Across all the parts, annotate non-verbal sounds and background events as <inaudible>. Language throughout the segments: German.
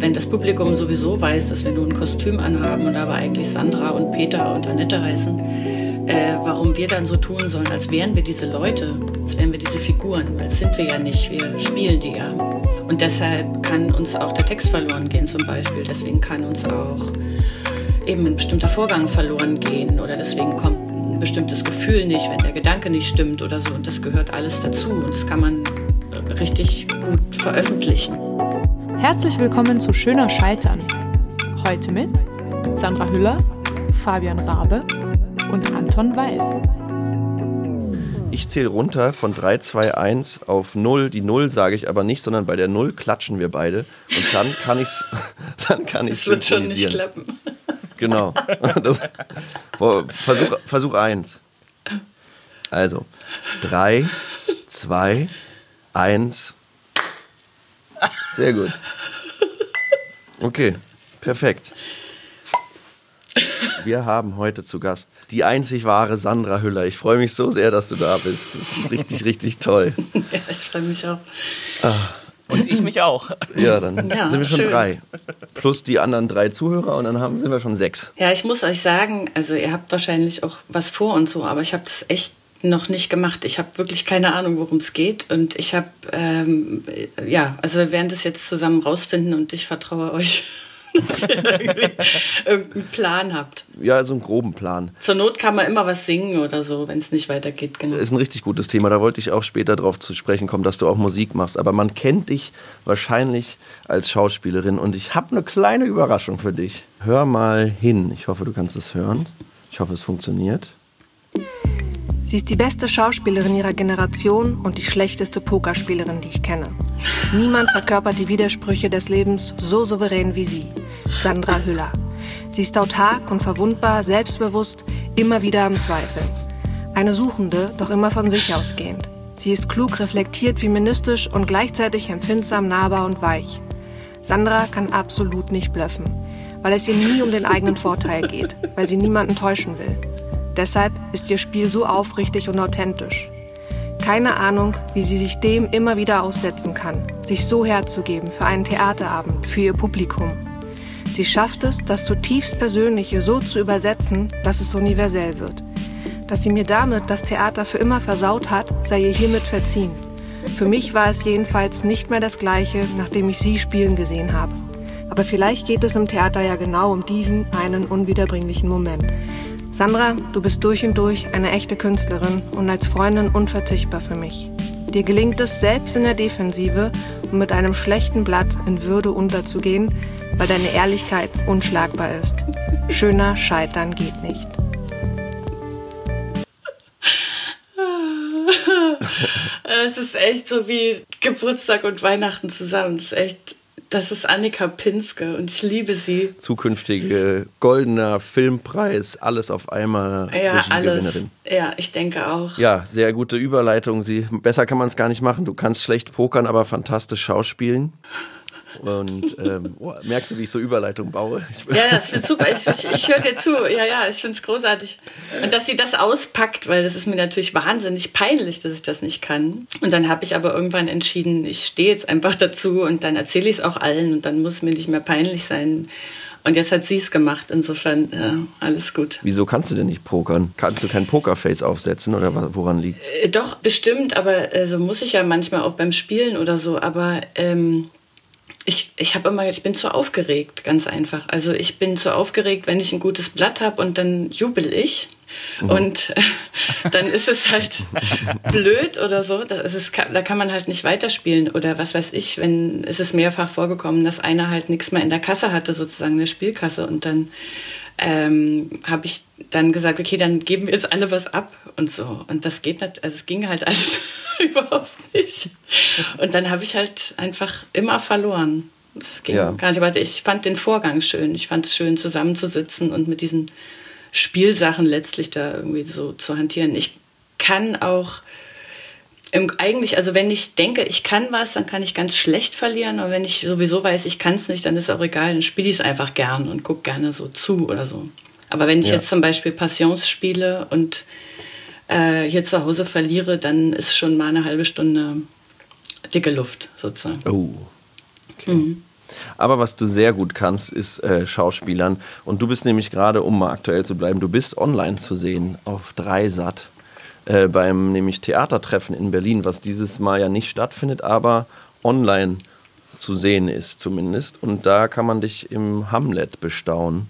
wenn das Publikum sowieso weiß, dass wir nur ein Kostüm anhaben und aber eigentlich Sandra und Peter und Annette heißen, äh, warum wir dann so tun sollen, als wären wir diese Leute, als wären wir diese Figuren, weil das sind wir ja nicht, wir spielen die ja. Und deshalb kann uns auch der Text verloren gehen zum Beispiel, deswegen kann uns auch eben ein bestimmter Vorgang verloren gehen oder deswegen kommt ein bestimmtes Gefühl nicht, wenn der Gedanke nicht stimmt oder so und das gehört alles dazu und das kann man äh, richtig gut veröffentlichen. Herzlich willkommen zu Schöner Scheitern. Heute mit Sandra Hüller, Fabian Rabe und Anton Weil. Ich zähle runter von 3, 2, 1 auf 0. Die 0 sage ich aber nicht, sondern bei der 0 klatschen wir beide. Und dann kann ich es <laughs> dann kann ich's Das wird schon nicht klappen. Genau. <laughs> Das, Versuch, Versuch 1. Also, 3, 2, 1. Sehr gut. Okay, perfekt. Wir haben heute zu Gast die einzig wahre Sandra Hüller. Ich freue mich so sehr, dass du da bist. Das ist richtig, richtig toll. Ja, ich freue mich auch. Ah. Und ich mich auch. Ja, dann ja, sind wir schon schön. drei. Plus die anderen drei Zuhörer und dann haben, sind wir schon sechs. Ja, ich muss euch sagen, also ihr habt wahrscheinlich auch was vor und so, aber ich habe das echt noch nicht gemacht. Ich habe wirklich keine Ahnung, worum es geht. Und ich habe, ähm, ja, also wir werden das jetzt zusammen rausfinden und ich vertraue euch. <laughs> dass ihr irgendeinen Plan habt. Ja, so einen groben Plan. Zur Not kann man immer was singen oder so, wenn es nicht weitergeht. Genau. Das ist ein richtig gutes Thema. Da wollte ich auch später drauf zu sprechen kommen, dass du auch Musik machst. Aber man kennt dich wahrscheinlich als Schauspielerin. Und ich habe eine kleine Überraschung für dich. Hör mal hin. Ich hoffe, du kannst es hören. Ich hoffe, es funktioniert. Sie ist die beste Schauspielerin ihrer Generation und die schlechteste Pokerspielerin, die ich kenne. Niemand verkörpert die Widersprüche des Lebens so souverän wie sie, Sandra Hüller. Sie ist autark und verwundbar, selbstbewusst, immer wieder am Zweifeln. Eine Suchende, doch immer von sich ausgehend. Sie ist klug, reflektiert, feministisch und gleichzeitig empfindsam, nahbar und weich. Sandra kann absolut nicht blöffen, weil es ihr nie um den eigenen Vorteil geht, weil sie niemanden täuschen will. Deshalb ist ihr Spiel so aufrichtig und authentisch. Keine Ahnung, wie sie sich dem immer wieder aussetzen kann, sich so herzugeben für einen Theaterabend, für ihr Publikum. Sie schafft es, das zutiefst Persönliche so zu übersetzen, dass es universell wird. Dass sie mir damit das Theater für immer versaut hat, sei ihr hiermit verziehen. Für mich war es jedenfalls nicht mehr das gleiche, nachdem ich sie spielen gesehen habe. Aber vielleicht geht es im Theater ja genau um diesen einen unwiederbringlichen Moment. Sandra, du bist durch und durch eine echte Künstlerin und als Freundin unverzichtbar für mich. Dir gelingt es, selbst in der Defensive und mit einem schlechten Blatt in Würde unterzugehen, weil deine Ehrlichkeit unschlagbar ist. Schöner Scheitern geht nicht. <laughs> Es ist echt so wie Geburtstag und Weihnachten zusammen. Es ist echt das ist Annika Pinske und ich liebe sie. Zukünftige goldener Filmpreis, alles auf einmal. Ja, alles. Ja, ich denke auch. Ja, sehr gute Überleitung. Sie, besser kann man es gar nicht machen. Du kannst schlecht pokern, aber fantastisch schauspielen. Und ähm, oh, merkst du, wie ich so Überleitung baue? ja, das finde super. Ich, ich, ich höre dir zu. Ja, ja, ich finde es großartig. Und dass sie das auspackt, weil das ist mir natürlich wahnsinnig peinlich, dass ich das nicht kann. Und dann habe ich aber irgendwann entschieden, ich stehe jetzt einfach dazu und dann erzähle ich es auch allen und dann muss es mir nicht mehr peinlich sein. Und jetzt hat sie es gemacht. Insofern, ja, alles gut. Wieso kannst du denn nicht pokern? Kannst du kein Pokerface aufsetzen oder woran liegt äh, Doch, bestimmt, aber äh, so also muss ich ja manchmal auch beim Spielen oder so. Aber ähm, ich, ich habe immer, ich bin zu aufgeregt, ganz einfach. Also ich bin zu aufgeregt, wenn ich ein gutes Blatt habe und dann jubel ich. Mhm. Und äh, <laughs> dann ist es halt blöd oder so. Das ist, da kann man halt nicht weiterspielen. Oder was weiß ich, wenn es ist mehrfach vorgekommen, dass einer halt nichts mehr in der Kasse hatte, sozusagen in der Spielkasse. Und dann ähm, habe ich dann gesagt, okay, dann geben wir jetzt alle was ab und so. Und das geht nicht, also es ging halt alles <laughs> überhaupt nicht. Und dann habe ich halt einfach immer verloren. Das ging ja. gar nicht. Aber ich fand den Vorgang schön. Ich fand es schön, zusammenzusitzen und mit diesen Spielsachen letztlich da irgendwie so zu hantieren. Ich kann auch im, eigentlich, also wenn ich denke, ich kann was, dann kann ich ganz schlecht verlieren. Und wenn ich sowieso weiß, ich kann es nicht, dann ist auch egal, dann spiele ich es einfach gern und gucke gerne so zu oder so. Aber wenn ich ja. jetzt zum Beispiel Passions spiele und äh, hier zu Hause verliere, dann ist schon mal eine halbe Stunde dicke Luft sozusagen. Oh. Okay. Mhm. Aber was du sehr gut kannst, ist äh, Schauspielern. Und du bist nämlich gerade, um mal aktuell zu bleiben, du bist online zu sehen auf Dreisat äh, beim nämlich Theatertreffen in Berlin, was dieses Mal ja nicht stattfindet, aber online zu sehen ist zumindest. Und da kann man dich im Hamlet bestaunen.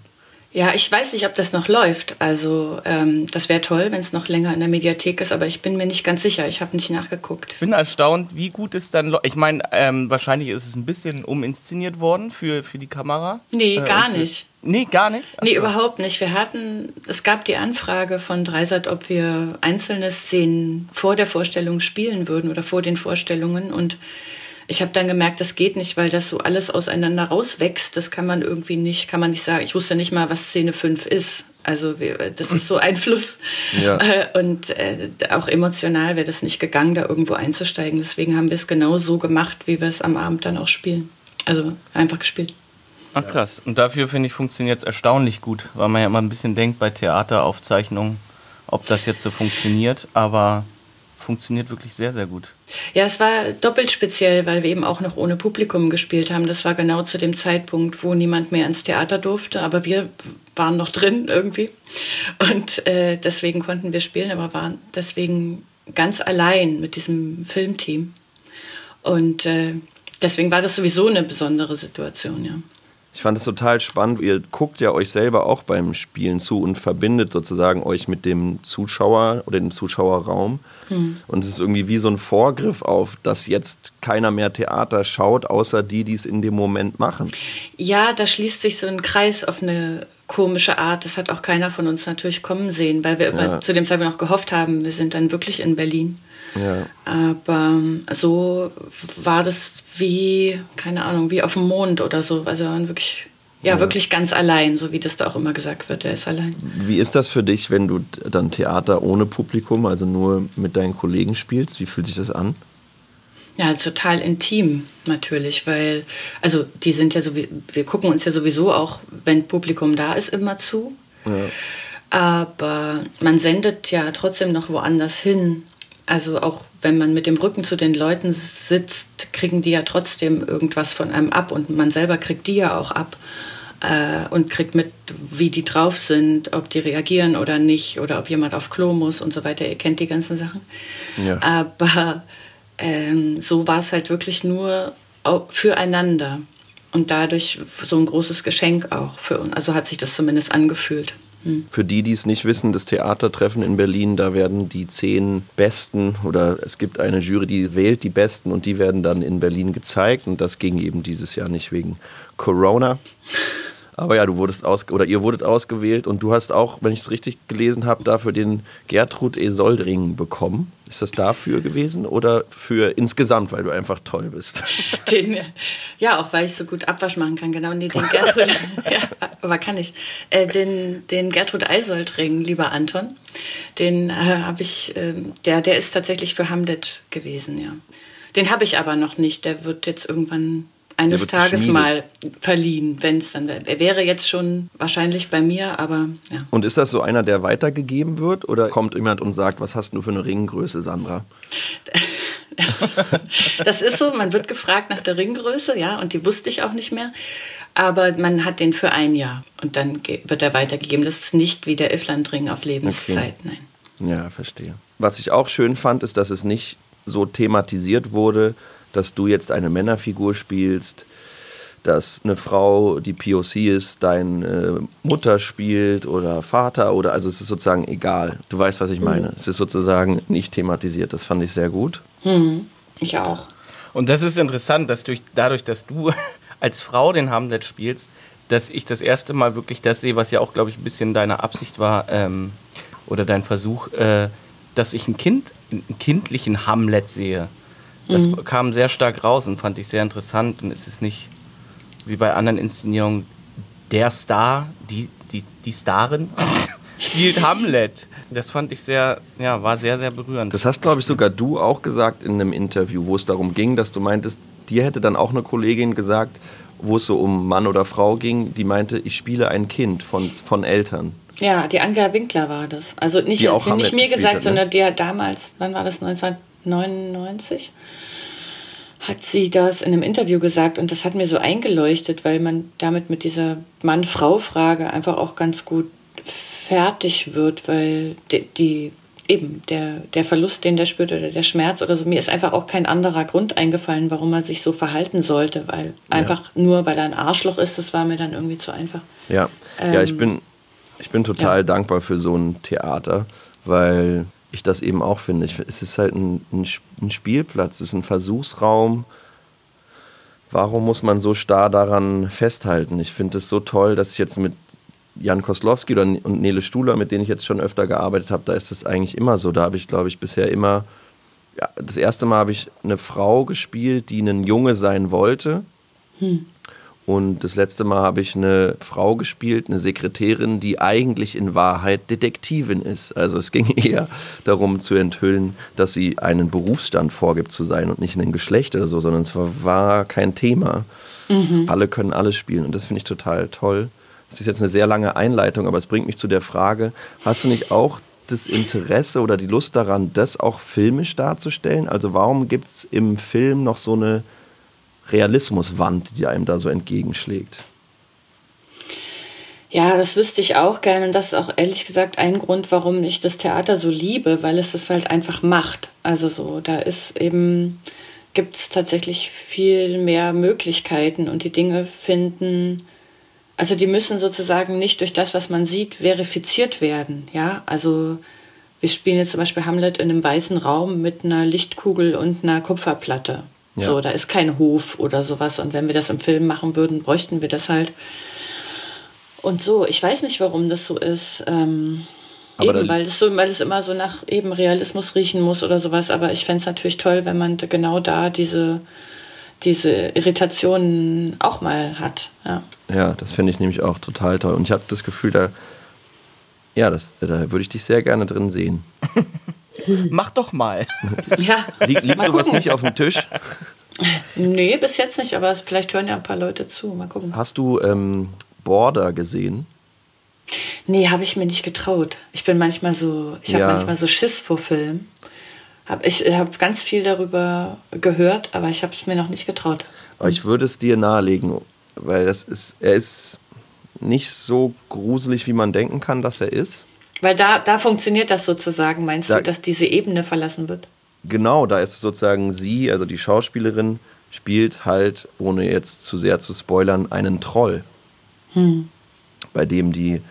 Ja, ich weiß nicht, ob das noch läuft. Also ähm, das wäre toll, wenn es noch länger in der Mediathek ist, aber ich bin mir nicht ganz sicher. Ich habe nicht nachgeguckt. Ich bin erstaunt, wie gut es dann läuft. Ich meine, ähm, wahrscheinlich ist es ein bisschen uminszeniert worden für, für die Kamera. Nee, äh, gar nicht. Nee, gar nicht? Achso. Nee, überhaupt nicht. Wir hatten, es gab die Anfrage von Dreisat, ob wir einzelne Szenen vor der Vorstellung spielen würden oder vor den Vorstellungen und ich habe dann gemerkt, das geht nicht, weil das so alles auseinander rauswächst. Das kann man irgendwie nicht, kann man nicht sagen. Ich wusste nicht mal, was Szene 5 ist. Also das ist so <laughs> ein Fluss. Ja. Äh, und äh, auch emotional wäre das nicht gegangen, da irgendwo einzusteigen. Deswegen haben wir es genau so gemacht, wie wir es am Abend dann auch spielen. Also einfach gespielt. Ach krass. Und dafür finde ich, funktioniert es erstaunlich gut, weil man ja immer ein bisschen denkt bei Theateraufzeichnungen, ob das jetzt so funktioniert. Aber funktioniert wirklich sehr, sehr gut. Ja, es war doppelt speziell, weil wir eben auch noch ohne Publikum gespielt haben. Das war genau zu dem Zeitpunkt, wo niemand mehr ins Theater durfte, aber wir waren noch drin irgendwie. Und äh, deswegen konnten wir spielen, aber waren deswegen ganz allein mit diesem Filmteam. Und äh, deswegen war das sowieso eine besondere Situation, ja. Ich fand es total spannend. Ihr guckt ja euch selber auch beim Spielen zu und verbindet sozusagen euch mit dem Zuschauer oder dem Zuschauerraum. Hm. Und es ist irgendwie wie so ein Vorgriff auf, dass jetzt keiner mehr Theater schaut, außer die, die es in dem Moment machen. Ja, da schließt sich so ein Kreis auf eine komische Art. Das hat auch keiner von uns natürlich kommen sehen, weil wir ja. zu dem Zeitpunkt noch gehofft haben, wir sind dann wirklich in Berlin. Ja. Aber so war das wie, keine Ahnung, wie auf dem Mond oder so. Also wir waren wirklich, ja, ja, wirklich ganz allein, so wie das da auch immer gesagt wird, der ist allein. Wie ist das für dich, wenn du dann Theater ohne Publikum, also nur mit deinen Kollegen spielst? Wie fühlt sich das an? Ja, total intim natürlich, weil, also die sind ja so, wir gucken uns ja sowieso auch, wenn Publikum da ist, immer zu. Ja. Aber man sendet ja trotzdem noch woanders hin. Also auch wenn man mit dem Rücken zu den Leuten sitzt, kriegen die ja trotzdem irgendwas von einem ab und man selber kriegt die ja auch ab äh, und kriegt mit, wie die drauf sind, ob die reagieren oder nicht oder ob jemand auf Klo muss und so weiter. Ihr kennt die ganzen Sachen. Ja. Aber ähm, so war es halt wirklich nur füreinander und dadurch so ein großes Geschenk auch für uns. Also hat sich das zumindest angefühlt. Für die, die es nicht wissen, das Theatertreffen in Berlin, da werden die zehn Besten oder es gibt eine Jury, die wählt die Besten und die werden dann in Berlin gezeigt und das ging eben dieses Jahr nicht wegen Corona. Aber ja, du wurdest aus oder ihr wurdet ausgewählt und du hast auch, wenn ich es richtig gelesen habe, dafür den Gertrud Esoldring bekommen. Ist das dafür gewesen oder für insgesamt, weil du einfach toll bist? <laughs> Den, ja, auch weil ich so gut Abwasch machen kann, genau. Nee, den Gertrud, <laughs> ja, aber kann ich. Äh, den, den Gertrud Eisoldring, lieber Anton, den äh, habe ich, äh, der, der ist tatsächlich für Hamlet gewesen, ja. Den habe ich aber noch nicht. Der wird jetzt irgendwann eines Tages mal verliehen, wenn es dann wäre. Er wäre jetzt schon wahrscheinlich bei mir, aber ja. Und ist das so einer, der weitergegeben wird oder kommt jemand und sagt, was hast du für eine Ringgröße, Sandra? <laughs> das ist so, man wird gefragt nach der Ringgröße, ja, und die wusste ich auch nicht mehr. Aber man hat den für ein Jahr und dann wird er weitergegeben. Das ist nicht wie der Iflandring auf Lebenszeit, okay. nein. Ja, verstehe. Was ich auch schön fand, ist, dass es nicht so thematisiert wurde, dass du jetzt eine Männerfigur spielst, dass eine Frau, die POC ist, deine Mutter spielt oder Vater oder also es ist sozusagen egal. Du weißt, was ich meine. Mhm. Es ist sozusagen nicht thematisiert. Das fand ich sehr gut. Mhm. Ich auch. Und das ist interessant, dass durch, dadurch, dass du <laughs> als Frau den Hamlet spielst, dass ich das erste Mal wirklich das sehe, was ja auch, glaube ich, ein bisschen deine Absicht war ähm, oder dein Versuch, äh, dass ich ein Kind, einen kindlichen Hamlet sehe. Das mhm. kam sehr stark raus und fand ich sehr interessant. Und es ist nicht wie bei anderen Inszenierungen der Star, die, die, die Starin <laughs> spielt Hamlet. Das fand ich sehr, ja, war sehr, sehr berührend. Das hast, glaube ich, sogar du auch gesagt in einem Interview, wo es darum ging, dass du meintest, dir hätte dann auch eine Kollegin gesagt, wo es so um Mann oder Frau ging, die meinte, ich spiele ein Kind von, von Eltern. Ja, die Angela Winkler war das. Also nicht, die auch sie nicht mir gesagt, hat, ne? sondern die hat damals, wann war das, 1999? hat sie das in einem Interview gesagt und das hat mir so eingeleuchtet, weil man damit mit dieser Mann-Frau-Frage einfach auch ganz gut fertig wird, weil die, die eben der, der Verlust, den der spürt oder der Schmerz oder so, mir ist einfach auch kein anderer Grund eingefallen, warum er sich so verhalten sollte, weil einfach ja. nur, weil er ein Arschloch ist, das war mir dann irgendwie zu einfach. Ja, ähm, ja ich, bin, ich bin total ja. dankbar für so ein Theater, weil ich das eben auch finde. Ich, es ist halt ein, ein Spielplatz, es ist ein Versuchsraum. Warum muss man so starr daran festhalten? Ich finde es so toll, dass ich jetzt mit Jan Koslowski und Nele Stuhler, mit denen ich jetzt schon öfter gearbeitet habe, da ist es eigentlich immer so. Da habe ich, glaube ich, bisher immer. Ja, das erste Mal habe ich eine Frau gespielt, die ein Junge sein wollte. Hm. Und das letzte Mal habe ich eine Frau gespielt, eine Sekretärin, die eigentlich in Wahrheit Detektivin ist. Also es ging <laughs> eher darum zu enthüllen, dass sie einen Berufsstand vorgibt zu sein und nicht ein Geschlecht oder so, sondern es war, war kein Thema. Mhm. Alle können alles spielen und das finde ich total toll. Das ist jetzt eine sehr lange Einleitung, aber es bringt mich zu der Frage, hast du nicht auch das Interesse oder die Lust daran, das auch filmisch darzustellen? Also warum gibt es im Film noch so eine Realismuswand, die einem da so entgegenschlägt? Ja, das wüsste ich auch gerne. Und das ist auch ehrlich gesagt ein Grund, warum ich das Theater so liebe, weil es das halt einfach macht. Also so, da ist eben, gibt es tatsächlich viel mehr Möglichkeiten und die Dinge finden, also die müssen sozusagen nicht durch das, was man sieht, verifiziert werden. Ja, also wir spielen jetzt zum Beispiel Hamlet in einem weißen Raum mit einer Lichtkugel und einer Kupferplatte. Ja. So, da ist kein Hof oder sowas. Und wenn wir das im Film machen würden, bräuchten wir das halt. Und so, ich weiß nicht, warum das so ist. Ähm, eben, weil es so, weil es immer so nach eben Realismus riechen muss oder sowas. Aber ich fände es natürlich toll, wenn man genau da diese, diese Irritationen auch mal hat. Ja, ja das finde ich nämlich auch total toll. Und ich habe das Gefühl, da, ja, das, da würde ich dich sehr gerne drin sehen. <laughs> Mach doch mal. <laughs> Ja. Lieg, liegt sowas gucken. nicht auf dem Tisch? Nee, bis jetzt nicht, aber vielleicht hören ja ein paar Leute zu. Mal gucken. Hast du ähm, Border gesehen? Nee, habe ich mir nicht getraut. Ich bin manchmal so, ich habe ja. manchmal so Schiss vor Filmen. Hab, ich habe ganz viel darüber gehört, aber ich habe es mir noch nicht getraut. Aber ich würde es dir nahelegen, weil das ist, er ist nicht so gruselig, wie man denken kann, dass er ist. Weil da, da funktioniert das sozusagen, meinst da, du, dass diese Ebene verlassen wird? Genau, da ist sozusagen sie, also die Schauspielerin, spielt halt, ohne jetzt zu sehr zu spoilern, einen Troll. Hm. Bei dem die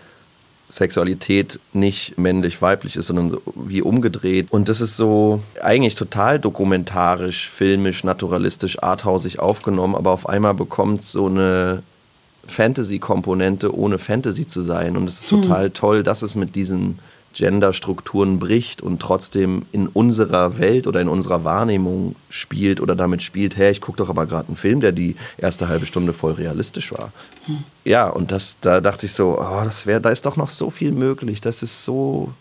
Sexualität nicht männlich-weiblich ist, sondern so wie umgedreht. Und das ist so eigentlich total dokumentarisch, filmisch, naturalistisch, arthausig aufgenommen, aber auf einmal bekommt es so eine Fantasy-Komponente, ohne Fantasy zu sein. Und es ist hm. total toll, dass es mit diesen Gender-Strukturen bricht und trotzdem in unserer Welt oder in unserer Wahrnehmung spielt oder damit spielt, hey, ich gucke doch aber gerade einen Film, der die erste halbe Stunde voll realistisch war. Hm. Ja, und das, da dachte ich so, oh, das wäre, da ist doch noch so viel möglich. Das ist so,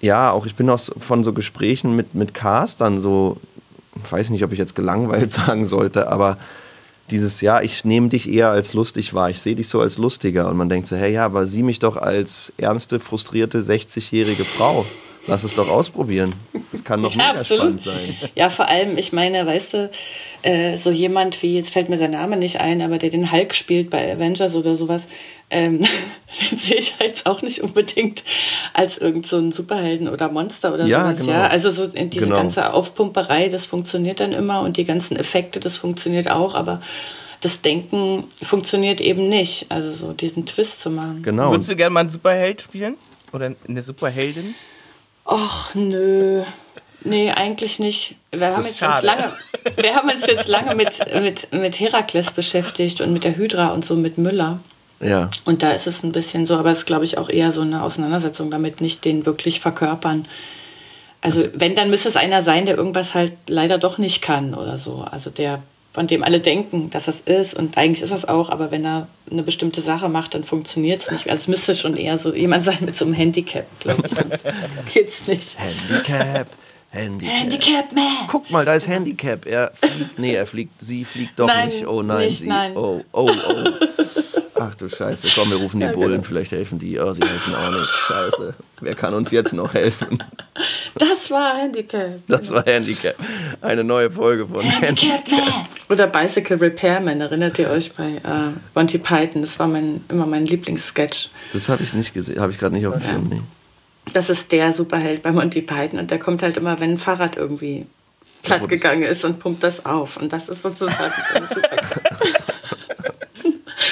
ja, auch ich bin auch von so Gesprächen mit, mit Castern so, ich weiß nicht, ob ich jetzt gelangweilt <laughs> sagen sollte, aber dieses, ja, ich nehme dich eher als lustig wahr, ich sehe dich so als lustiger. Und man denkt so, hey, ja, aber sieh mich doch als ernste, frustrierte 60-jährige Frau. Lass es doch ausprobieren. Das kann doch ja, mega spannend sein. Ja, vor allem, ich meine, weißt du, äh, so jemand wie, jetzt fällt mir sein Name nicht ein, aber der den Hulk spielt bei Avengers oder sowas, ähm, <laughs> den sehe ich jetzt auch nicht unbedingt als irgend so ein Superhelden oder Monster oder ja, sowas. Genau. Ja, also so diese genau. ganze Aufpumperei, das funktioniert dann immer und die ganzen Effekte, das funktioniert auch, aber das Denken funktioniert eben nicht. Also so diesen Twist zu machen. Genau. Würdest du gerne mal einen Superheld spielen? Oder eine Superheldin? Ach, nö. Nee, eigentlich nicht. Wir haben, jetzt uns lange, wir haben uns jetzt lange mit, mit, mit Herakles beschäftigt und mit der Hydra und so mit Müller. Ja. Und da ist es ein bisschen so, aber es ist, glaube ich, auch eher so eine Auseinandersetzung damit, nicht den wirklich verkörpern. Also, also, wenn, dann müsste es einer sein, der irgendwas halt leider doch nicht kann oder so. Also der, von dem alle denken, dass es ist und eigentlich ist es auch, aber wenn er eine bestimmte Sache macht, dann funktioniert es nicht. Also es müsste schon eher so jemand sein mit so einem Handicap, glaube ich. <laughs> Geht's nicht. Handicap. Handicap. Handicap Man. Guck mal, da ist Handicap. Er fliegt, nee, er fliegt, sie fliegt doch nein, nicht. Oh nein, nicht, sie. Nein. Oh, oh, oh. Ach du Scheiße, komm, wir rufen die ja, Bullen, genau. vielleicht helfen die. Oh, sie helfen auch nicht. Scheiße. Wer kann uns jetzt noch helfen? Das war Handicap. Das war Handicap. Eine neue Folge von Handicap. Oder Bicycle Repairman, erinnert ihr euch bei äh, Monty Python? Das war mein, immer mein Lieblingssketch. Das habe ich nicht gesehen, habe ich gerade nicht auf dem Film. Das ist der Superheld bei Monty Python und der kommt halt immer, wenn ein Fahrrad irgendwie platt gegangen ist und pumpt das auf. Und das ist sozusagen <laughs> super.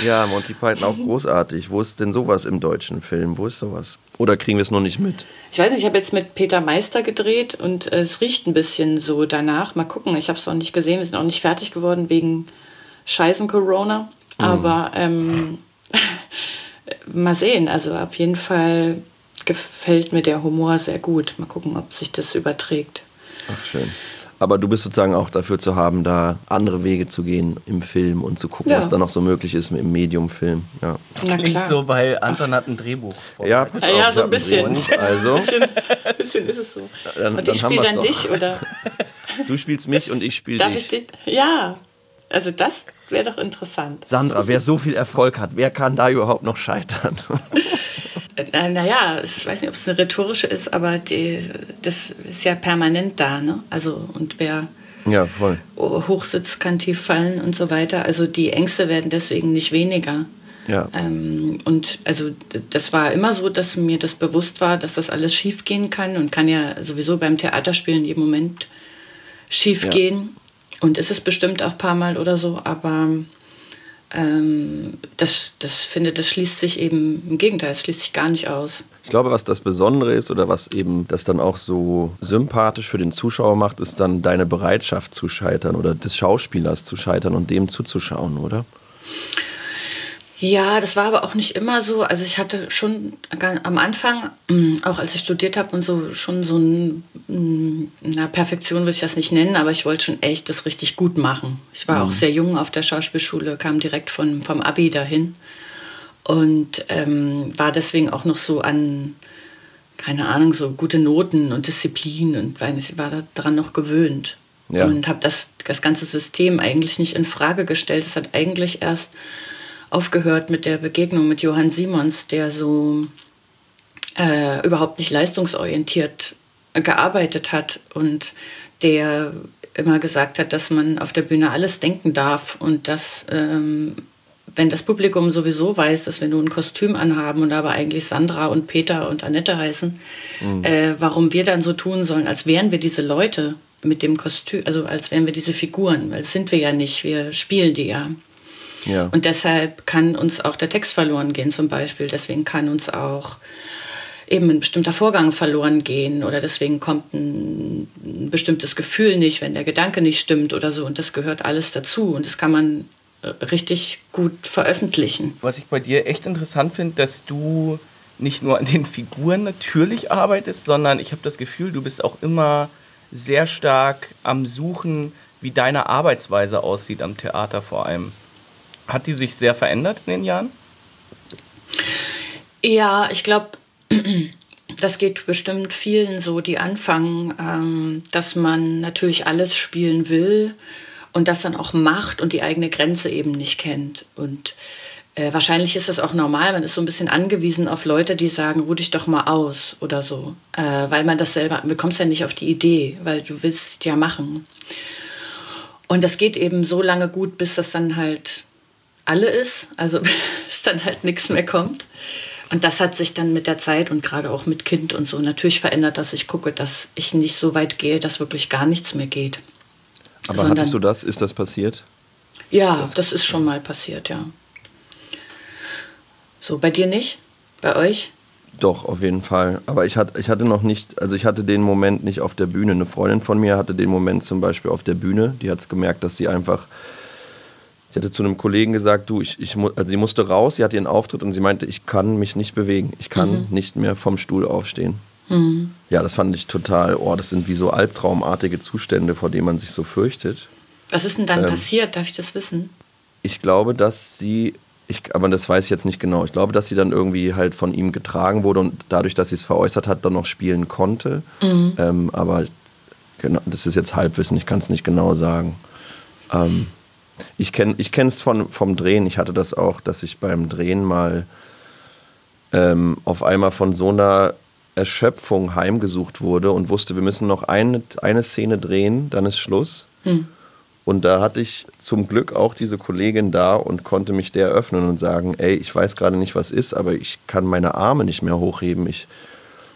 Ja, Monty Python auch großartig. Wo ist denn sowas im deutschen Film? Wo ist sowas? Oder kriegen wir es noch nicht mit? Ich weiß nicht, ich habe jetzt mit Peter Meister gedreht und äh, es riecht ein bisschen so danach. Mal gucken, ich habe es noch nicht gesehen. Wir sind auch nicht fertig geworden wegen Scheißen Corona. Mhm. Aber ähm, <laughs> mal sehen. Also auf jeden Fall gefällt mir der Humor sehr gut. Mal gucken, ob sich das überträgt. Ach, schön. Aber du bist sozusagen auch dafür zu haben, da andere Wege zu gehen im Film und zu gucken, ja. was da noch so möglich ist im Medium-Film. Ja. Das klingt so, weil Anton hat ein Drehbuch. Ja, pass ja, so ein bisschen. Ein also. ein <laughs> bisschen. bisschen ist es so. Dann, und ich spiele dann dich, oder? <laughs> Du spielst mich und ich spiele dich. Darf ich dich? Ja. Also das wäre doch interessant. Sandra, wer so viel Erfolg hat, wer kann da überhaupt noch scheitern? <laughs> Äh, naja, ich weiß nicht, ob es eine rhetorische ist, aber die, das ist ja permanent da. Ne? Also, und wer ja, voll. hochsitzt, kann tief fallen und so weiter. Also die Ängste werden deswegen nicht weniger. Ja. Ähm, und also das war immer so, dass mir das bewusst war, dass das alles schief gehen kann und kann ja sowieso beim Theaterspielen in jedem Moment schief ja. gehen. Und ist es bestimmt auch ein paar Mal oder so, aber ähm, das, das finde, das schließt sich eben, im Gegenteil, es schließt sich gar nicht aus. Ich glaube, was das Besondere ist oder was eben das dann auch so sympathisch für den Zuschauer macht, ist dann deine Bereitschaft zu scheitern oder des Schauspielers zu scheitern und dem zuzuschauen, oder? Ja, das war aber auch nicht immer so. Also ich hatte schon am Anfang, mm, auch als ich studiert habe und so, schon so ein, mm, na, Perfektion würde ich das nicht nennen, aber ich wollte schon echt das richtig gut machen. Ich war mhm. auch sehr jung auf der Schauspielschule, kam direkt von, vom Abi dahin und ähm, war deswegen auch noch so an, keine Ahnung, so gute Noten und Disziplin und war daran noch gewöhnt. Ja. Und habe das, das ganze System eigentlich nicht in Frage gestellt. Es hat eigentlich erst aufgehört mit der Begegnung mit Johann Simons, der so äh, überhaupt nicht leistungsorientiert gearbeitet hat und der immer gesagt hat, dass man auf der Bühne alles denken darf und dass, ähm, wenn das Publikum sowieso weiß, dass wir nur ein Kostüm anhaben und aber eigentlich Sandra und Peter und Annette heißen, mhm. äh, warum wir dann so tun sollen, als wären wir diese Leute mit dem Kostüm, also als wären wir diese Figuren, weil das sind wir ja nicht, wir spielen die ja. Ja. Und deshalb kann uns auch der Text verloren gehen zum Beispiel. Deswegen kann uns auch eben ein bestimmter Vorgang verloren gehen oder deswegen kommt ein, ein, bestimmtes Gefühl nicht, wenn der Gedanke nicht stimmt oder so. Und das gehört alles dazu und das kann man äh, richtig gut veröffentlichen. Was ich bei dir echt interessant finde, dass du nicht nur an den Figuren natürlich arbeitest, sondern ich habe das Gefühl, du bist auch immer sehr stark am Suchen, wie deine Arbeitsweise aussieht am Theater vor allem. Hat die sich sehr verändert in den Jahren? Ja, ich glaube, <clears throat> das geht bestimmt vielen so, die anfangen, ähm, dass man natürlich alles spielen will und das dann auch macht und die eigene Grenze eben nicht kennt. Und äh, wahrscheinlich ist das auch normal, man ist so ein bisschen angewiesen auf Leute, die sagen, ruh dich doch mal aus oder so, äh, weil man das selber, du kommst ja nicht auf die Idee, weil du willst ja machen. Und das geht eben so lange gut, bis das dann halt alle ist, also <laughs> bis dann halt nichts mehr kommt. Und das hat sich dann mit der Zeit und gerade auch mit Kind und so natürlich verändert, dass ich gucke, dass ich nicht so weit gehe, dass wirklich gar nichts mehr geht. Aber Sondern, hattest du das? Ist das passiert? Ja, das, das ist schon mal passiert, ja. So, bei dir nicht? Bei euch? Doch, auf jeden Fall. Aber ich hatte, ich hatte noch nicht, also ich hatte den Moment nicht auf der Bühne. Eine Freundin von mir hatte den Moment zum Beispiel auf der Bühne. Die hat es gemerkt, dass sie einfach ich hatte zu einem Kollegen gesagt, du, ich, ich, also sie musste raus, sie hatte ihren Auftritt und sie meinte, ich kann mich nicht bewegen. Ich kann mhm. nicht mehr vom Stuhl aufstehen. Mhm. Ja, das fand ich total, oh, das sind wie so albtraumartige Zustände, vor denen man sich so fürchtet. Was ist denn dann ähm, passiert? Darf ich das wissen? Ich glaube, dass sie, ich, aber das weiß ich jetzt nicht genau, ich glaube, dass sie dann irgendwie halt von ihm getragen wurde und dadurch, dass sie es veräußert hat, dann noch spielen konnte. Mhm. Ähm, aber genau, das ist jetzt Halbwissen, ich kann es nicht genau sagen. Ähm, ich kenne ich es vom Drehen. Ich hatte das auch, dass ich beim Drehen mal ähm, auf einmal von so einer Erschöpfung heimgesucht wurde und wusste, wir müssen noch eine, eine Szene drehen, dann ist Schluss. Hm. Und da hatte ich zum Glück auch diese Kollegin da und konnte mich der öffnen und sagen, ey, ich weiß gerade nicht, was ist, aber ich kann meine Arme nicht mehr hochheben. Ich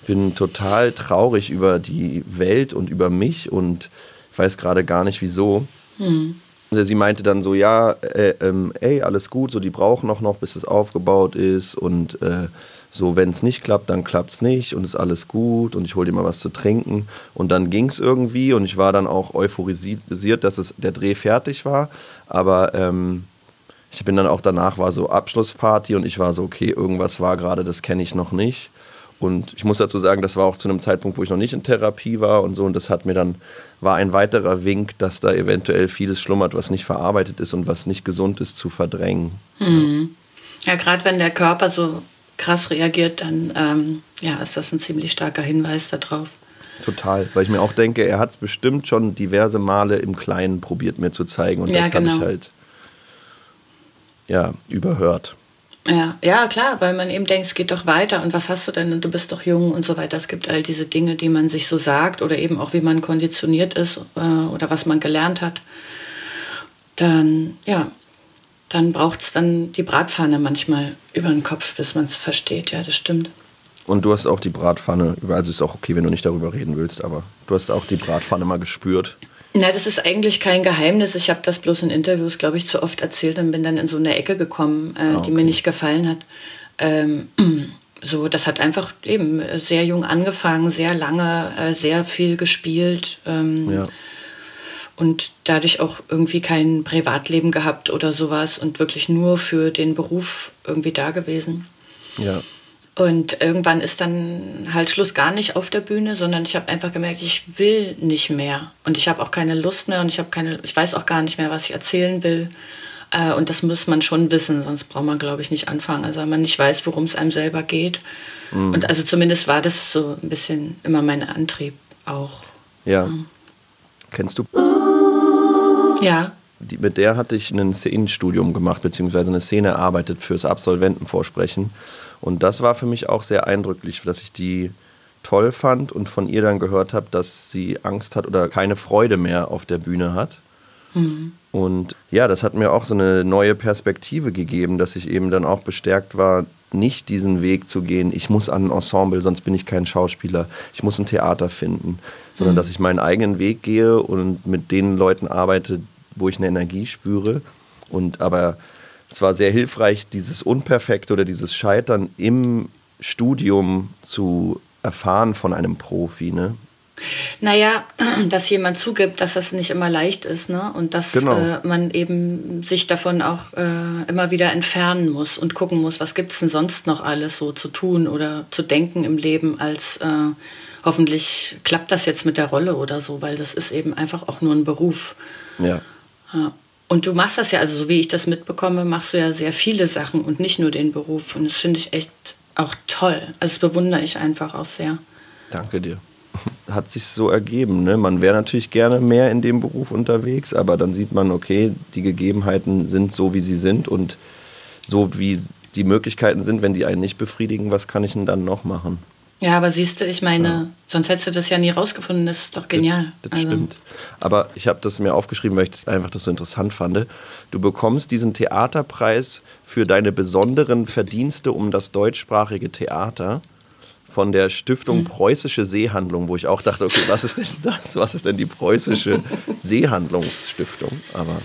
bin total traurig über die Welt und über mich und ich weiß gerade gar nicht wieso. Hm. Sie meinte dann so, ja, äh, äh, ey, alles gut, so die brauchen auch noch, bis es aufgebaut ist und äh, so, wenn es nicht klappt, dann klappt es nicht und ist alles gut und ich hole dir mal was zu trinken. Und dann ging es irgendwie und ich war dann auch euphorisiert, dass es der Dreh fertig war. Aber ähm, ich bin dann auch danach, war so Abschlussparty und ich war so, okay, irgendwas war gerade, das kenne ich noch nicht. Und ich muss dazu sagen, das war auch zu einem Zeitpunkt, wo ich noch nicht in Therapie war und so. Und das hat mir dann, war ein weiterer Wink, dass da eventuell vieles schlummert, was nicht verarbeitet ist und was nicht gesund ist, zu verdrängen. Mhm. Ja, gerade wenn der Körper so krass reagiert, dann ähm, ja, ist das ein ziemlich starker Hinweis darauf. Total, weil ich mir auch denke, er hat es bestimmt schon diverse Male im Kleinen probiert mir zu zeigen und ja, das genau. habe ich halt ja überhört. Ja, ja, klar, weil man eben denkt, es geht doch weiter und was hast du denn und du bist doch jung und so weiter. Es gibt all diese Dinge, die man sich so sagt oder eben auch wie man konditioniert ist äh, oder was man gelernt hat. Dann, ja, dann braucht es dann die Bratpfanne manchmal über den Kopf, bis man es versteht. Ja, das stimmt. Und du hast auch die Bratpfanne, also ist auch okay, wenn du nicht darüber reden willst, aber du hast auch die Bratpfanne mal gespürt. Na, das ist eigentlich kein Geheimnis. Ich habe das bloß in Interviews, glaube ich, zu oft erzählt und bin dann in so eine Ecke gekommen, äh, okay. die mir nicht gefallen hat. Ähm, <clears throat> so, das hat einfach eben sehr jung angefangen, sehr lange, äh, sehr viel gespielt. Ähm, ja und dadurch auch irgendwie kein Privatleben gehabt oder sowas und wirklich nur für den Beruf irgendwie da gewesen. Ja. Und irgendwann ist dann halt Schluss gar nicht auf der Bühne, sondern ich habe einfach gemerkt, ich will nicht mehr und ich habe auch keine Lust mehr und ich habe keine, ich weiß auch gar nicht mehr, was ich erzählen will. Äh, und das muss man schon wissen, sonst braucht man, glaube ich, nicht anfangen. Also wenn man nicht weiß, worum es einem selber geht. Mhm. Und also zumindest war das so ein bisschen immer mein Antrieb auch. Ja. Mhm. Kennst du? Ja. Die, mit der hatte ich ein Szenenstudium gemacht, beziehungsweise eine Szene erarbeitet fürs Absolventenvorsprechen. Und das war für mich auch sehr eindrücklich, dass ich die toll fand und von ihr dann gehört habe, dass sie Angst hat oder keine Freude mehr auf der Bühne hat. Mhm. Und ja, das hat mir auch so eine neue Perspektive gegeben, dass ich eben dann auch bestärkt war, nicht diesen Weg zu gehen, ich muss an ein Ensemble, sonst bin ich kein Schauspieler, ich muss ein Theater finden, sondern mhm. dass ich meinen eigenen Weg gehe und mit den Leuten arbeite, wo ich eine Energie spüre. Und aber es war sehr hilfreich, dieses Unperfekte oder dieses Scheitern im Studium zu erfahren von einem Profi. Ne? Naja, <clears throat> dass jemand zugibt, dass das nicht immer leicht ist, ne? Und dass genau. äh, man eben sich davon auch äh, immer wieder entfernen muss und gucken muss, was gibt's denn sonst noch alles so zu tun oder zu denken im Leben, als äh, hoffentlich klappt das jetzt mit der Rolle oder so, weil das ist eben einfach auch nur ein Beruf. Ja. ja. Und du machst das ja, also so wie ich das mitbekomme, machst du ja sehr viele Sachen und nicht nur den Beruf. Und das finde ich echt auch toll. Also das bewundere ich einfach auch sehr. Danke dir <laughs> hat sich so ergeben. Ne? Man wäre natürlich gerne mehr in dem Beruf unterwegs, aber dann sieht man, okay, die Gegebenheiten sind so, wie sie sind und so wie die Möglichkeiten sind, wenn die einen nicht befriedigen, was kann ich denn dann noch machen? Ja, aber siehst du, ich meine, ja. sonst hättest du das ja nie rausgefunden. Das ist doch genial. Das, das also. stimmt. Aber ich habe das mir aufgeschrieben, weil ich einfach das so interessant fand. Du bekommst diesen Theaterpreis für deine besonderen Verdienste um das deutschsprachige Theater von der Stiftung mhm. Preußische Seehandlung, wo ich auch dachte, okay, was ist denn das? Was ist denn die Preußische <laughs> Seehandlungsstiftung? Aber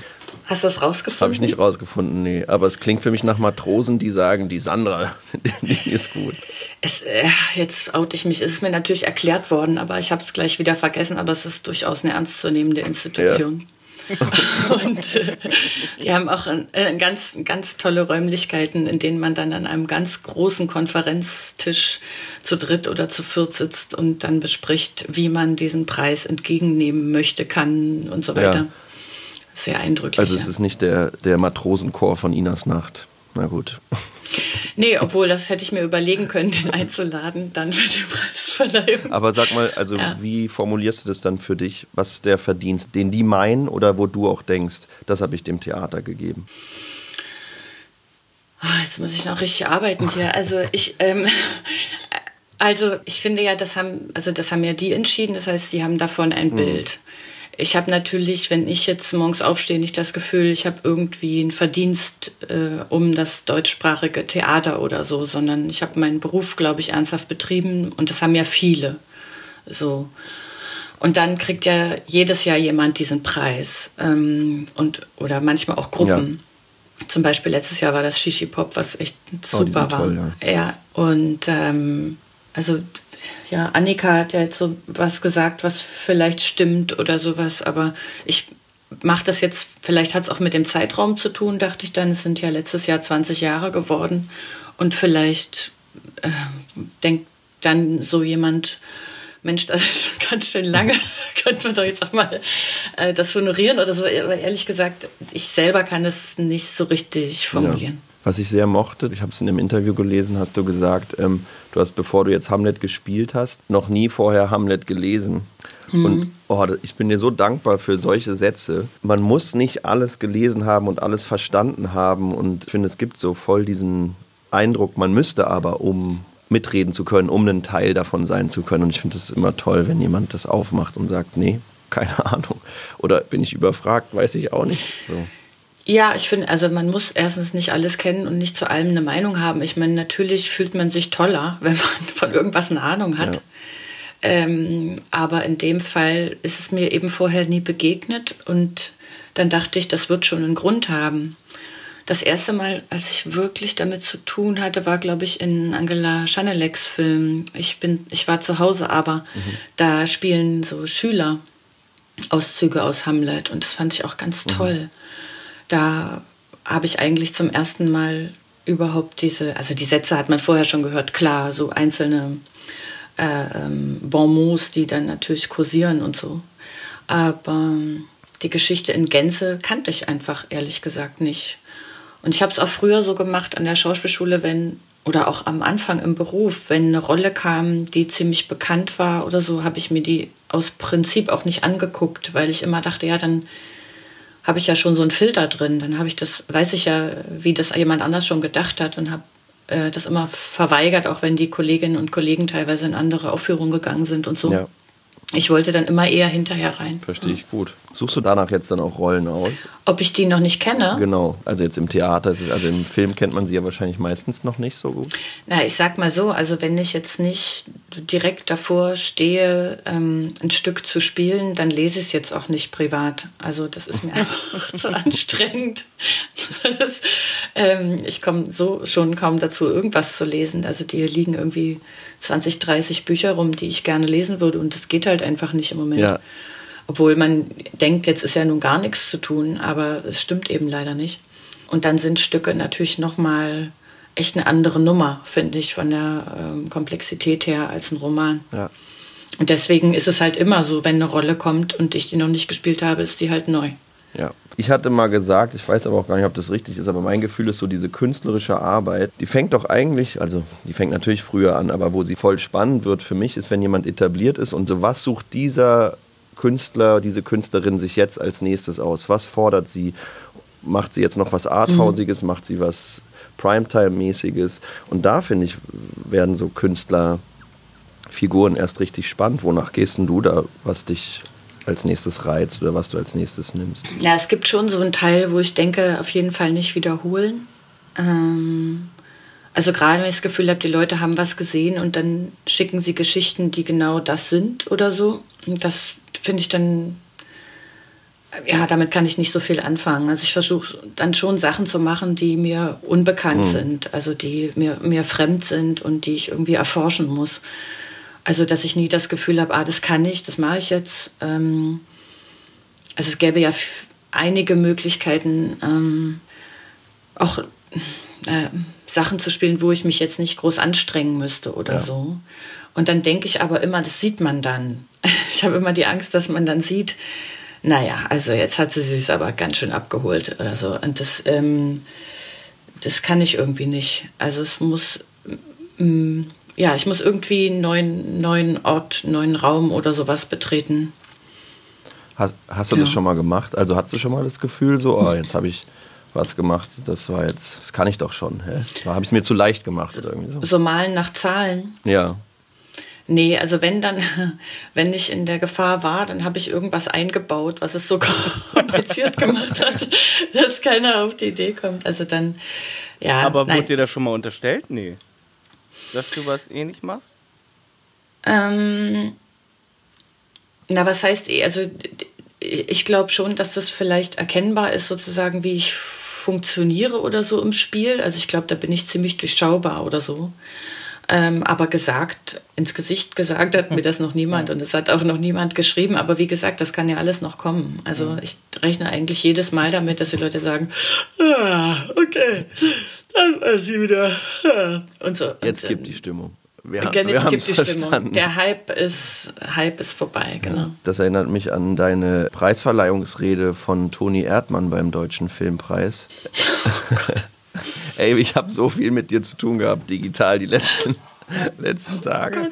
Hast du das rausgefunden? Habe ich nicht rausgefunden, nee. Aber es klingt für mich nach Matrosen, die sagen, die Sandra, <laughs> die ist gut. Es, äh, jetzt oute ich mich. Es ist mir natürlich erklärt worden, aber ich habe es gleich wieder vergessen. Aber es ist durchaus eine ernstzunehmende Institution. Ja. <laughs> <laughs> und äh, die haben auch äh, ganz, ganz tolle Räumlichkeiten, in denen man dann an einem ganz großen Konferenztisch zu dritt oder zu viert sitzt und dann bespricht, wie man diesen Preis entgegennehmen möchte, kann und so weiter. Ja. Sehr eindrücklich. Also es ist nicht der, der Matrosenchor von Inas Nacht. Na gut. <laughs> Nee, obwohl, das hätte ich mir überlegen können, den einzuladen, dann für den Preisverleihung. Aber sag mal, also ja. wie formulierst du das dann für dich? Was ist der Verdienst, den die meinen oder wo du auch denkst, das habe ich dem Theater gegeben? Oh, jetzt muss ich noch richtig arbeiten hier. Also ich, ähm, <laughs> Also ich finde ja, das haben, also das haben ja die entschieden, das heißt, die haben davon ein mhm. Bild. Ich habe natürlich, wenn ich jetzt morgens aufstehe, nicht das Gefühl, ich habe irgendwie einen Verdienst äh, um das deutschsprachige Theater oder so, sondern ich habe meinen Beruf, glaube ich, ernsthaft betrieben und das haben ja viele. So. Und dann kriegt ja jedes Jahr jemand diesen Preis ähm, und oder manchmal auch Gruppen. Ja. Zum Beispiel letztes Jahr war das Shishi Pop, was echt oh, super oh, war. Toll, ja. ja. und ähm, also ja, Annika hat ja jetzt so was gesagt, was vielleicht stimmt oder sowas, aber ich mache das jetzt, vielleicht hat es auch mit dem Zeitraum zu tun, dachte ich dann. Es sind ja letztes Jahr 20 Jahre geworden und vielleicht äh, denkt dann so jemand, Mensch, das ist schon ganz schön lange, <laughs> könnte man doch jetzt auch mal äh, das honorieren oder so. Aber ehrlich gesagt, ich selber kann es nicht so richtig formulieren. Ja was ich sehr mochte. Ich habe es in einem Interview gelesen, hast du gesagt, ähm, du hast, bevor du jetzt Hamlet gespielt hast, noch nie vorher Hamlet gelesen. Mhm. Und oh, ich bin dir so dankbar für solche Sätze. Man muss nicht alles gelesen haben und alles verstanden haben. Und ich finde, es gibt so voll diesen Eindruck, man müsste aber, um mitreden zu können, um ein Teil davon sein zu können. Und ich finde es immer toll, wenn jemand das aufmacht und sagt, nee, <laughs> keine Ahnung. Oder bin ich überfragt, weiß ich auch nicht. So. Ja, ich finde, also man muss erstens nicht alles kennen und nicht zu allem eine Meinung haben. Ich meine, natürlich fühlt man sich toller, <laughs> wenn man von irgendwas eine Ahnung hat. Ja. Ähm, aber in dem Fall ist es mir eben vorher nie begegnet und dann dachte ich, das wird schon einen Grund haben. Das erste Mal, als ich wirklich damit zu tun hatte, war, glaube ich, in Angela Schaneleks Film. Ich bin, ich war zu Hause, aber mhm. da spielen so Schüler Auszüge aus Hamlet und das fand ich auch ganz mhm. Da habe ich eigentlich zum ersten Mal überhaupt diese, also die Sätze hat man vorher schon gehört, klar, so einzelne äh, ähm, Bonmots, die dann natürlich kursieren und so. Aber die Geschichte in Gänze kannte ich einfach ehrlich gesagt nicht. Und ich habe es auch früher so gemacht an der Schauspielschule, wenn oder auch am Anfang im Beruf, wenn eine Rolle kam, die ziemlich bekannt war oder so, habe ich mir die aus Prinzip auch nicht angeguckt, weil ich immer dachte, ja, dann habe ich ja schon so einen Filter drin. Dann habe ich das, weiß ich ja, wie das jemand anders schon gedacht hat und habe äh, das immer verweigert, auch wenn die Kolleginnen und Kollegen teilweise in andere Aufführungen gegangen sind und so. Ja ich wollte dann immer eher hinterher rein. Verstehe ich gut. Suchst du danach jetzt dann auch Rollen aus? Ob ich die noch nicht kenne? Genau, also jetzt im Theater, also im Film kennt man sie ja wahrscheinlich meistens noch nicht so gut. Na, ich sag mal so, also wenn ich jetzt nicht direkt davor stehe, ähm, ein Stück zu spielen, dann lese ich es jetzt auch nicht privat. Also das ist mir <laughs> einfach zu anstrengend. Das, ähm, ich komme so schon kaum dazu, irgendwas zu lesen. Also die liegen irgendwie 20, 30 Bücher rum, die ich gerne lesen würde und das geht halt einfach nicht im Moment. Ja. Obwohl man denkt, jetzt ist ja nun gar nichts zu tun, aber es stimmt eben leider nicht. Und dann sind Stücke natürlich nochmal echt eine andere Nummer, finde ich, von der ähm, Komplexität her als ein Roman. Ja. Und deswegen ist es halt immer so, wenn eine Rolle kommt und ich die noch nicht gespielt habe, ist die halt neu. Ja. Ich hatte mal gesagt, ich weiß aber auch gar nicht, ob das richtig ist, aber mein Gefühl ist so, diese künstlerische Arbeit, die fängt doch eigentlich, also die fängt natürlich früher an, aber wo sie voll spannend wird für mich, ist, wenn jemand etabliert ist und so, was sucht dieser Künstler, diese Künstlerin sich jetzt als nächstes aus? Was fordert sie? Macht sie jetzt noch was Arthausiges? Mhm. Macht sie was Primetime-mäßiges? Und da, finde ich, werden so Künstlerfiguren erst richtig spannend. Wonach gehst denn du da, was dich als nächstes reizt oder was du als nächstes nimmst? Ja, es gibt schon so einen Teil, wo ich denke, auf jeden Fall nicht wiederholen. Ähm, also gerade wenn ich das Gefühl habe, die Leute haben was gesehen und dann schicken sie Geschichten, die genau das sind oder so. Das finde ich dann, ja, damit kann ich nicht so viel anfangen. Also ich versuche dann schon Sachen zu machen, die mir unbekannt mhm. sind, also die mir, mir fremd sind und die ich irgendwie erforschen muss. Also, dass ich nie das Gefühl habe, ah, das kann ich, das mache ich jetzt. Ähm, also es gäbe ja einige Möglichkeiten, ähm, auch äh, Sachen zu spielen, wo ich mich jetzt nicht groß anstrengen müsste oder ja. so. Und dann denke ich aber immer, das sieht man dann. <laughs> Ich habe immer die Angst, dass man dann sieht, naja, also jetzt hat sie sich aber ganz schön abgeholt oder so. Und das, ähm, das kann ich irgendwie nicht. Also es muss, mm, ja, ich muss irgendwie einen neuen, neuen Ort, neuen Raum oder sowas betreten. Hast, hast du ja. das schon mal gemacht? Also hast du schon mal das Gefühl, so, oh, jetzt habe ich was gemacht, das war jetzt, das kann ich doch schon. Hä? Da habe ich es mir zu leicht gemacht oder irgendwie so. So malen nach Zahlen? Ja. Nee, also wenn dann, <laughs> wenn ich in der Gefahr war, dann habe ich irgendwas eingebaut, was es so <laughs> kompliziert gemacht hat, <laughs> dass keiner auf die Idee kommt. Also dann, ja. Aber nein. wurde dir das schon mal unterstellt? Nee. Dass du was ähnlich machst? Ähm, na, was heißt eh? Also ich glaube schon, dass das vielleicht erkennbar ist, sozusagen, wie ich funktioniere oder so im Spiel. Also ich glaube, da bin ich ziemlich durchschaubar oder so. Ähm, aber gesagt, ins Gesicht gesagt hat mir das noch niemand <laughs> und es hat auch noch niemand geschrieben. Aber wie gesagt, das kann ja alles noch kommen. Also ich rechne eigentlich jedes Mal damit, dass die Leute sagen, ah, okay, dann war sie wieder. ah." <laughs> Und so. Jetzt und, gibt ähm, die Stimmung. Wir, Genau, wir jetzt gibt die Stimmung. verstanden. Der Hype ist, Hype ist vorbei, genau. Das erinnert mich an deine Preisverleihungsrede von Toni Erdmann beim Deutschen Filmpreis. <laughs> Ey, ich habe so viel mit dir zu tun gehabt, digital, die letzten, <laughs> letzten Tage.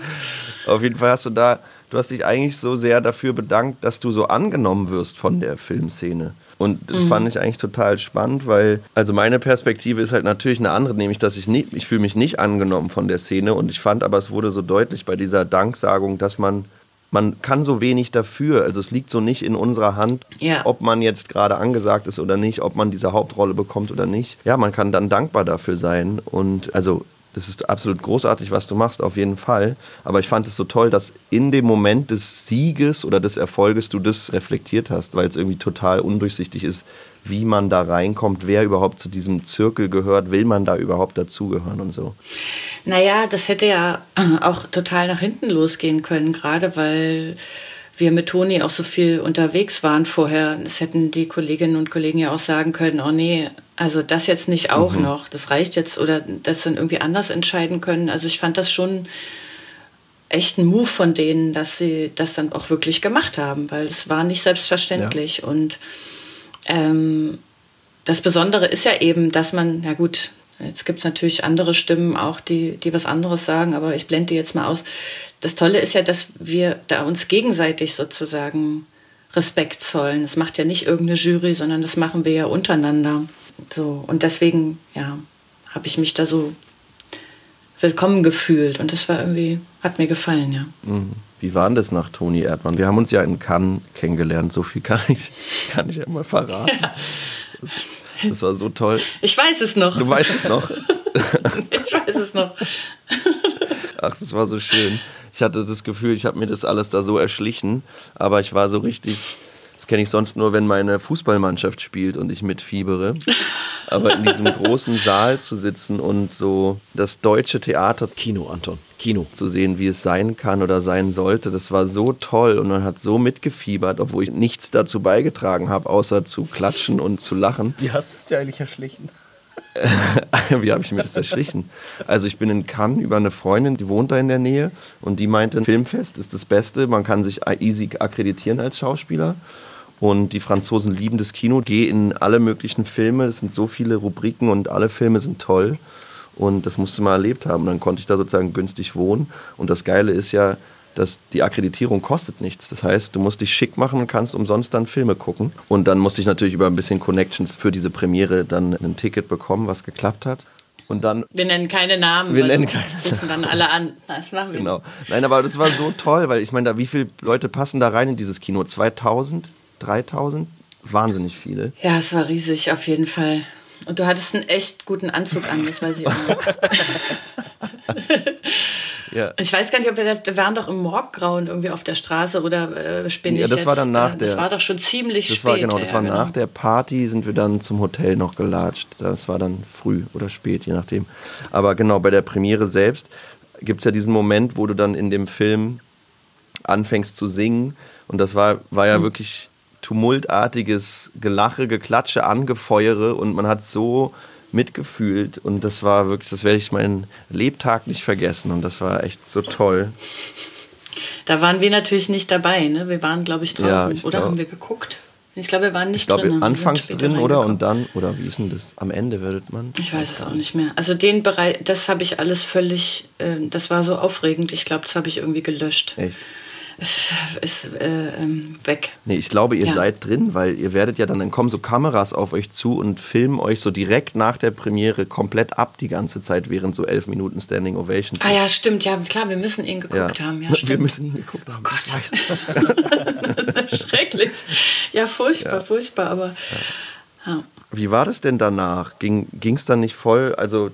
Auf jeden Fall hast du da, du hast dich eigentlich so sehr dafür bedankt, dass du so angenommen wirst von der Filmszene. Und das fand ich eigentlich total spannend, weil, also meine Perspektive ist halt natürlich eine andere, nämlich, dass ich nicht, ich fühle mich nicht angenommen von der Szene. Und ich fand aber, es wurde so deutlich bei dieser Danksagung, dass man man kann so wenig dafür. Also es liegt so nicht in unserer Hand, Ja. ob man jetzt gerade angesagt ist oder nicht, ob man diese Hauptrolle bekommt oder nicht. Ja, man kann dann dankbar dafür sein. Und also das ist absolut großartig, was du machst, auf jeden Fall. Aber ich fand es so toll, dass in dem Moment des Sieges oder des Erfolges du das reflektiert hast, weil es irgendwie total undurchsichtig ist, wie man da reinkommt, wer überhaupt zu diesem Zirkel gehört, will man da überhaupt dazugehören und so. Naja, das hätte ja <clears throat> auch total nach hinten losgehen können, gerade weil wir mit Toni auch so viel unterwegs waren vorher. Das hätten die Kolleginnen und Kollegen ja auch sagen können, oh nee, also das jetzt nicht auch noch, das reicht jetzt oder das dann irgendwie anders entscheiden können. Also ich fand das schon echt ein Move von denen, dass sie das dann auch wirklich gemacht haben, weil es war nicht selbstverständlich und ähm, das Besondere ist ja eben, dass man, na gut, jetzt gibt es natürlich andere Stimmen auch, die, die was anderes sagen, aber ich blende die jetzt mal aus. Das Tolle ist ja, dass wir da uns gegenseitig sozusagen Respekt zollen. Das macht ja nicht irgendeine Jury, sondern das machen wir ja untereinander. So, und deswegen, ja, habe ich mich da so willkommen gefühlt und das war irgendwie, hat mir gefallen, ja. Mhm. Wie war denn das nach Toni Erdmann? Wir haben uns ja in Cannes kennengelernt, so viel kann ich, kann ich ja mal verraten. Das, das war so toll. Ich weiß es noch. Du weißt es noch. <laughs> Ich weiß es noch. Ach, das war so schön. Ich hatte das Gefühl, ich habe mir das alles da so erschlichen, aber ich war so richtig. Das kenne ich sonst nur, wenn meine Fußballmannschaft spielt und ich mitfiebere. Aber in diesem <laughs> großen Saal zu sitzen und so das deutsche Theater Kino, Anton. Kino. zu sehen, wie es sein kann oder sein sollte, das war so toll und man hat so mitgefiebert, obwohl ich nichts dazu beigetragen habe, außer zu klatschen und zu lachen. Wie hast du es dir eigentlich erschlichen? <laughs> Wie habe ich mir das erschlichen? Also ich bin in Cannes über eine Freundin, die wohnt da in der Nähe und die meinte, Filmfest ist das Beste, man kann sich easy akkreditieren als Schauspieler. Und die Franzosen lieben das Kino, geh in alle möglichen Filme, es sind so viele Rubriken und alle Filme sind toll. Und das musste man erlebt haben. Dann konnte ich da sozusagen günstig wohnen. Und das Geile ist ja, dass die Akkreditierung kostet nichts. Das heißt, du musst dich schick machen und kannst umsonst dann Filme gucken. Und dann musste ich natürlich über ein bisschen Connections für diese Premiere dann ein Ticket bekommen, was geklappt hat. Und dann Wir nennen keine Namen. Wir nennen keine rufen dann alle an. <laughs> Das machen wir Genau. Nein, aber das war so toll, weil ich meine, da wie viele Leute passen da rein in dieses Kino? 2000, 3000? Wahnsinnig viele. Ja, es war riesig, auf jeden Fall. Und du hattest einen echt guten Anzug an, das weiß ich auch. <laughs> Ja. Ich weiß gar nicht, ob wir, da- wir waren doch im Morggrauen irgendwie auf der Straße oder äh, spinne Ja, ich das jetzt? war dann nach Äh, Das der- war doch schon ziemlich Das spät. war genau, das ja, war genau. nach der Party, sind wir dann zum Hotel noch gelatscht. Das war dann früh oder spät, je nachdem. Aber genau, bei der Premiere selbst gibt es ja diesen Moment, wo du dann in dem Film anfängst zu singen. Und das war, war ja wirklich tumultartiges Gelache, Geklatsche, Angefeuere und man hat so mitgefühlt und das war wirklich, das werde ich meinen Lebtag nicht vergessen und das war echt so toll. Da waren wir natürlich nicht dabei, ne? Wir waren, glaube ich, draußen. Ja, ich oder glaub- haben wir geguckt? Ich glaube, wir waren nicht Ich glaube, drin. anfangs drin, oder? Und dann, oder wie ist denn das? Am Ende werdet man. Ich weiß es auch nicht mehr. Also den Bereich, das habe ich alles völlig, äh, das war so aufregend. Ich glaube, das habe ich irgendwie gelöscht. Echt. Ist, ist äh, ähm, weg. Nee, ich glaube, ihr Ja. seid drin, weil ihr werdet ja dann, dann kommen so Kameras auf euch zu und filmen euch so direkt nach der Premiere komplett ab die ganze Zeit, während so elf Minuten Standing Ovations. Ah ja, stimmt, ja, klar, wir müssen ihn geguckt haben. Ja, <laughs> Wir stimmt. müssen ihn geguckt haben. Gott. Ich weiß. <laughs> Schrecklich. Ja, furchtbar, furchtbar, aber ja. Wie war das denn danach? Ging es dann nicht voll? Also,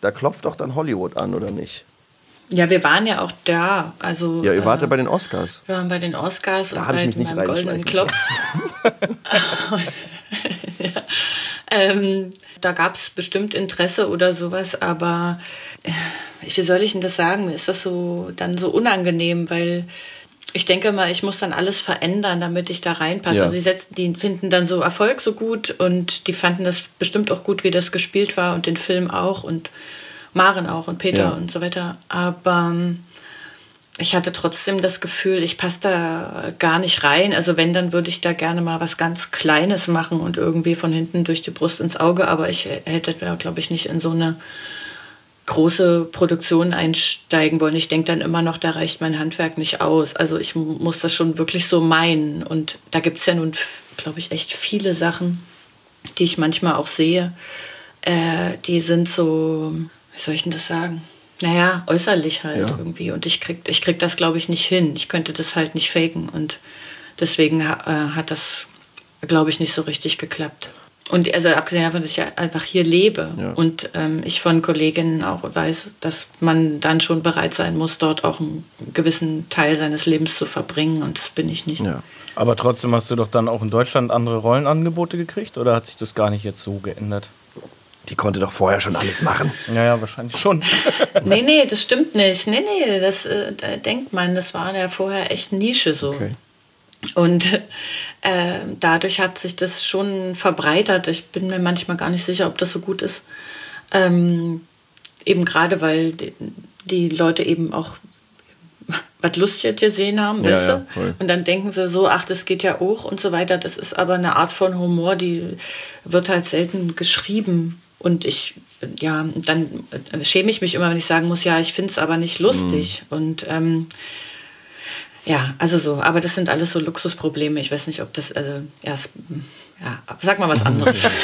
da klopft doch dann Hollywood an, oder nicht? Ja, wir waren ja auch da. Also, Ja, ihr wart ja äh, bei den Oscars. wir waren bei den Oscars und hab ich bei mich meinem goldenen. Klops. ja. <laughs> <laughs> ähm, da gab es bestimmt Interesse oder sowas, aber äh, wie soll ich denn das sagen? Mir ist das so dann so unangenehm, weil ich denke mal, ich muss dann alles verändern, damit ich da reinpasse. Ja. Also die, setzen, die finden dann so Erfolg so gut und die fanden das bestimmt auch gut, wie das gespielt war und den Film auch und Maren auch und Peter Ja. und so weiter. Aber ähm, ich hatte trotzdem das Gefühl, ich passe da gar nicht rein. Also wenn, dann würde ich da gerne mal was ganz Kleines machen und irgendwie von hinten durch die Brust ins Auge. Aber ich hätte da, glaube ich, nicht in so eine große Produktion einsteigen wollen. Ich denke dann immer noch, da reicht mein Handwerk nicht aus. Also ich mu- muss das schon wirklich so meinen. Und da gibt es ja nun, glaube ich, echt viele Sachen, die ich manchmal auch sehe. Äh, die sind so, wie soll ich denn das sagen? Naja, äußerlich halt Ja. irgendwie. Und ich krieg, ich krieg das, glaube ich, nicht hin. Ich könnte das halt nicht faken. Und deswegen äh, hat das, glaube ich, nicht so richtig geklappt. Und also abgesehen davon, dass ich ja einfach hier lebe Ja. und ähm, ich von Kolleginnen auch weiß, dass man dann schon bereit sein muss, dort auch einen gewissen Teil seines Lebens zu verbringen. Und das bin ich nicht. Ja. Aber trotzdem hast du doch dann auch in Deutschland andere Rollenangebote gekriegt oder hat sich das gar nicht jetzt so geändert? Die konnte doch vorher schon alles machen. Naja, wahrscheinlich schon. <laughs> Nee, nee, das stimmt nicht. Nee, nee, das äh, denkt man, das war ja vorher echt Nische so. Okay. Und äh, dadurch hat sich das schon verbreitert. Ich bin mir manchmal gar nicht sicher, ob das so gut ist. Ähm, eben gerade, weil die, die Leute eben auch was Lustiges gesehen haben, Ja, weißt ja, du? Und dann denken sie so, ach, das geht ja auch und so weiter. Das ist aber eine Art von Humor, die wird halt selten geschrieben. Und ich, ja, dann schäme ich mich immer, wenn ich sagen muss, ja, ich finde es aber nicht lustig. Mhm. Und ähm, ja, also so, aber das sind alles so Luxusprobleme. Ich weiß nicht, ob das, also, ja, es, ja sag mal was anderes. <laughs>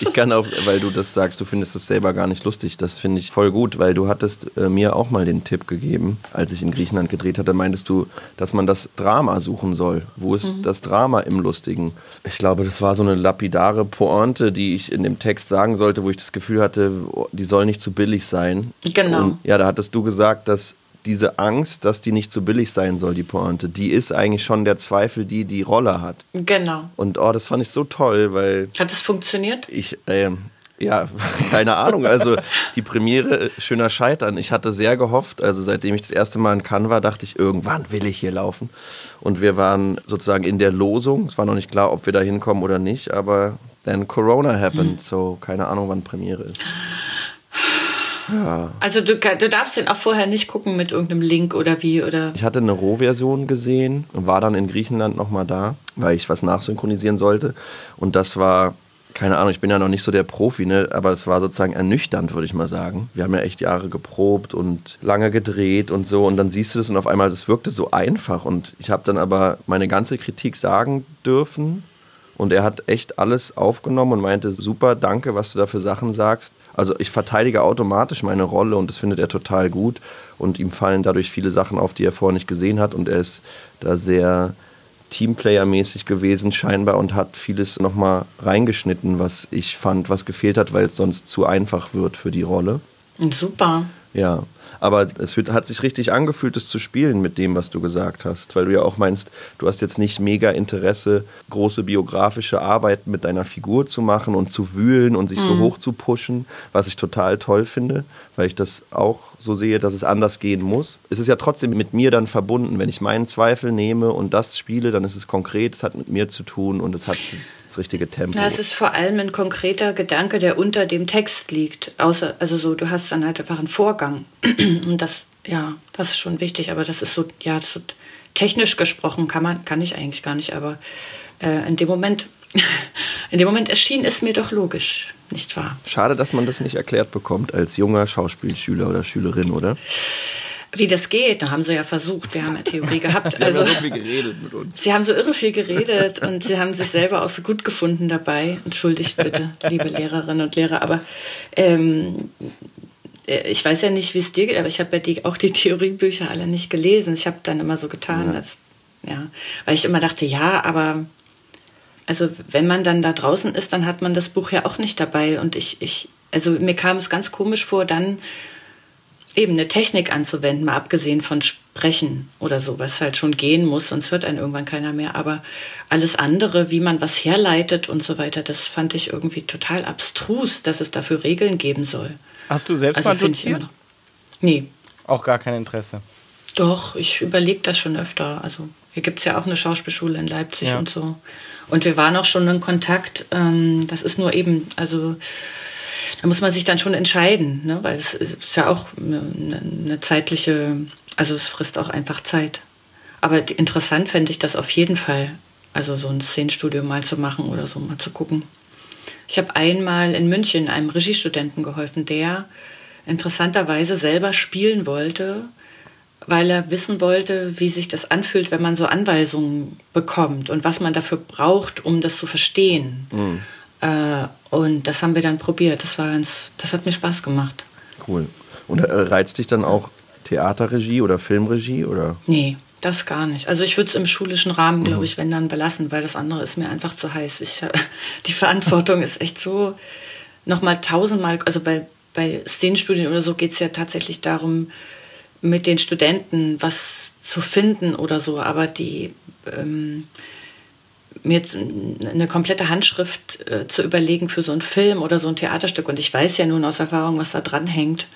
Ich kann auch, weil du das sagst, du findest es selber gar nicht lustig. Das finde ich voll gut, weil du hattest äh, mir auch mal den Tipp gegeben, als ich in Griechenland gedreht hatte, meintest du, dass man das Drama suchen soll. Wo ist das Drama im Lustigen? Ich glaube, das war so eine lapidare Pointe, die ich in dem Text sagen sollte, wo ich das Gefühl hatte, die soll nicht zu billig sein. Genau. Und ja, da hattest du gesagt, dass diese Angst, dass die nicht zu billig sein soll, die Pointe, die ist eigentlich schon der Zweifel, die die Rolle hat. genau. Und oh, das fand ich so toll, weil Hat es funktioniert? ich, ähm, ja, <laughs> keine Ahnung. Also die Premiere äh, Schöner Scheitern. Ich hatte sehr gehofft, also seitdem ich das erste Mal in Cannes war, dachte ich, irgendwann will ich hier laufen. Und wir waren sozusagen in der Losung. Es war noch nicht klar, ob wir da hinkommen oder nicht, aber then Corona happened. So keine Ahnung, wann Premiere ist. Also du, du darfst den auch vorher nicht gucken mit irgendeinem Link oder wie oder. Ich hatte eine Rohversion gesehen und war dann in Griechenland nochmal da, weil ich was nachsynchronisieren sollte. Und das war, keine Ahnung, ich bin ja noch nicht so der Profi, ne? aber es war sozusagen ernüchternd, würde ich mal sagen. Wir haben ja echt Jahre geprobt und lange gedreht und so. Und dann siehst du das und auf einmal, das wirkte so einfach. Und ich habe dann aber meine ganze Kritik sagen dürfen. Und er hat echt alles aufgenommen und meinte, super, danke, was du da für Sachen sagst. Also ich verteidige automatisch meine Rolle und das findet er total gut. Und ihm fallen dadurch viele Sachen auf, die er vorher nicht gesehen hat. Und er ist da sehr Teamplayer-mäßig gewesen scheinbar und hat vieles nochmal reingeschnitten, was ich fand, was gefehlt hat, weil es sonst zu einfach wird für die Rolle. Super. Ja, aber es hat sich richtig angefühlt, es zu spielen mit dem, was du gesagt hast, weil du ja auch meinst, du hast jetzt nicht mega Interesse, große biografische Arbeiten mit deiner Figur zu machen und zu wühlen und sich so hoch zu pushen, was ich total toll finde, weil ich das auch so sehe, dass es anders gehen muss. Es ist ja trotzdem mit mir dann verbunden. Wenn ich meinen Zweifel nehme und das spiele, dann ist es konkret, es hat mit mir zu tun und es hat das richtige Tempo. Na, es ist vor allem ein konkreter Gedanke, der unter dem Text liegt. Außer, also so, du hast dann halt einfach einen Vorgang. <clears throat> Und das, ja, das ist schon wichtig. Aber das ist so, ja, so technisch gesprochen kann man, kann ich eigentlich gar nicht. Aber äh, in dem Moment, <laughs> in dem Moment erschien es mir doch logisch, nicht wahr? Schade, dass man das nicht erklärt bekommt als junger Schauspielschüler oder Schülerin, oder? Wie das geht, da haben sie ja versucht. Wir haben ja Theorie gehabt. <laughs> Sie also, haben ja so viel geredet mit uns. Sie haben so irre viel geredet und sie haben sich selber auch so gut gefunden dabei. Entschuldigt bitte, liebe Lehrerinnen und Lehrer. Aber ähm, äh, ich weiß ja nicht, wie es dir geht, aber ich habe ja die, auch die Theoriebücher alle nicht gelesen. Ich habe dann immer so getan, ja. als ja, weil ich immer dachte, ja, aber also wenn man dann da draußen ist, dann hat man das Buch ja auch nicht dabei. Und ich, ich, also mir kam es ganz komisch vor, dann eben eine Technik anzuwenden, mal abgesehen von Sprechen oder so, was halt schon gehen muss, sonst hört einen irgendwann keiner mehr. Aber alles andere, wie man was herleitet und so weiter, das fand ich irgendwie total abstrus, dass es dafür Regeln geben soll. Hast du selbst also mal doziert? Nee. Auch gar kein Interesse? Doch, ich überlege das schon öfter. Also hier gibt es ja auch eine Schauspielschule in Leipzig ja. und so. Und wir waren auch schon in Kontakt. Ähm, das ist nur eben, also da muss man sich dann schon entscheiden, ne? weil es ist ja auch eine, eine zeitliche, also es frisst auch einfach Zeit. Aber interessant fände ich das auf jeden Fall, also so ein Szenenstudio mal zu machen oder so, mal zu gucken. Ich habe einmal in München einem Regiestudenten geholfen, der interessanterweise selber spielen wollte weil er wissen wollte, wie sich das anfühlt, wenn man so Anweisungen bekommt und was man dafür braucht, um das zu verstehen. Mhm. Äh, und das haben wir dann probiert. Das war ganz, das hat mir Spaß gemacht. Cool. Und äh, reizt dich dann auch Theaterregie oder Filmregie oder? Nee, das gar nicht. Also ich würde es im schulischen Rahmen, glaube mhm. ich, wenn dann belassen, weil das andere ist mir einfach zu heiß. Ich, <laughs> die Verantwortung ist echt so nochmal tausendmal, also bei, bei Szenenstudien oder so geht es ja tatsächlich darum, mit den Studenten was zu finden oder so, aber die ähm, mir eine komplette Handschrift äh, zu überlegen für so einen Film oder so ein Theaterstück und ich weiß ja nun aus Erfahrung, was da dran hängt,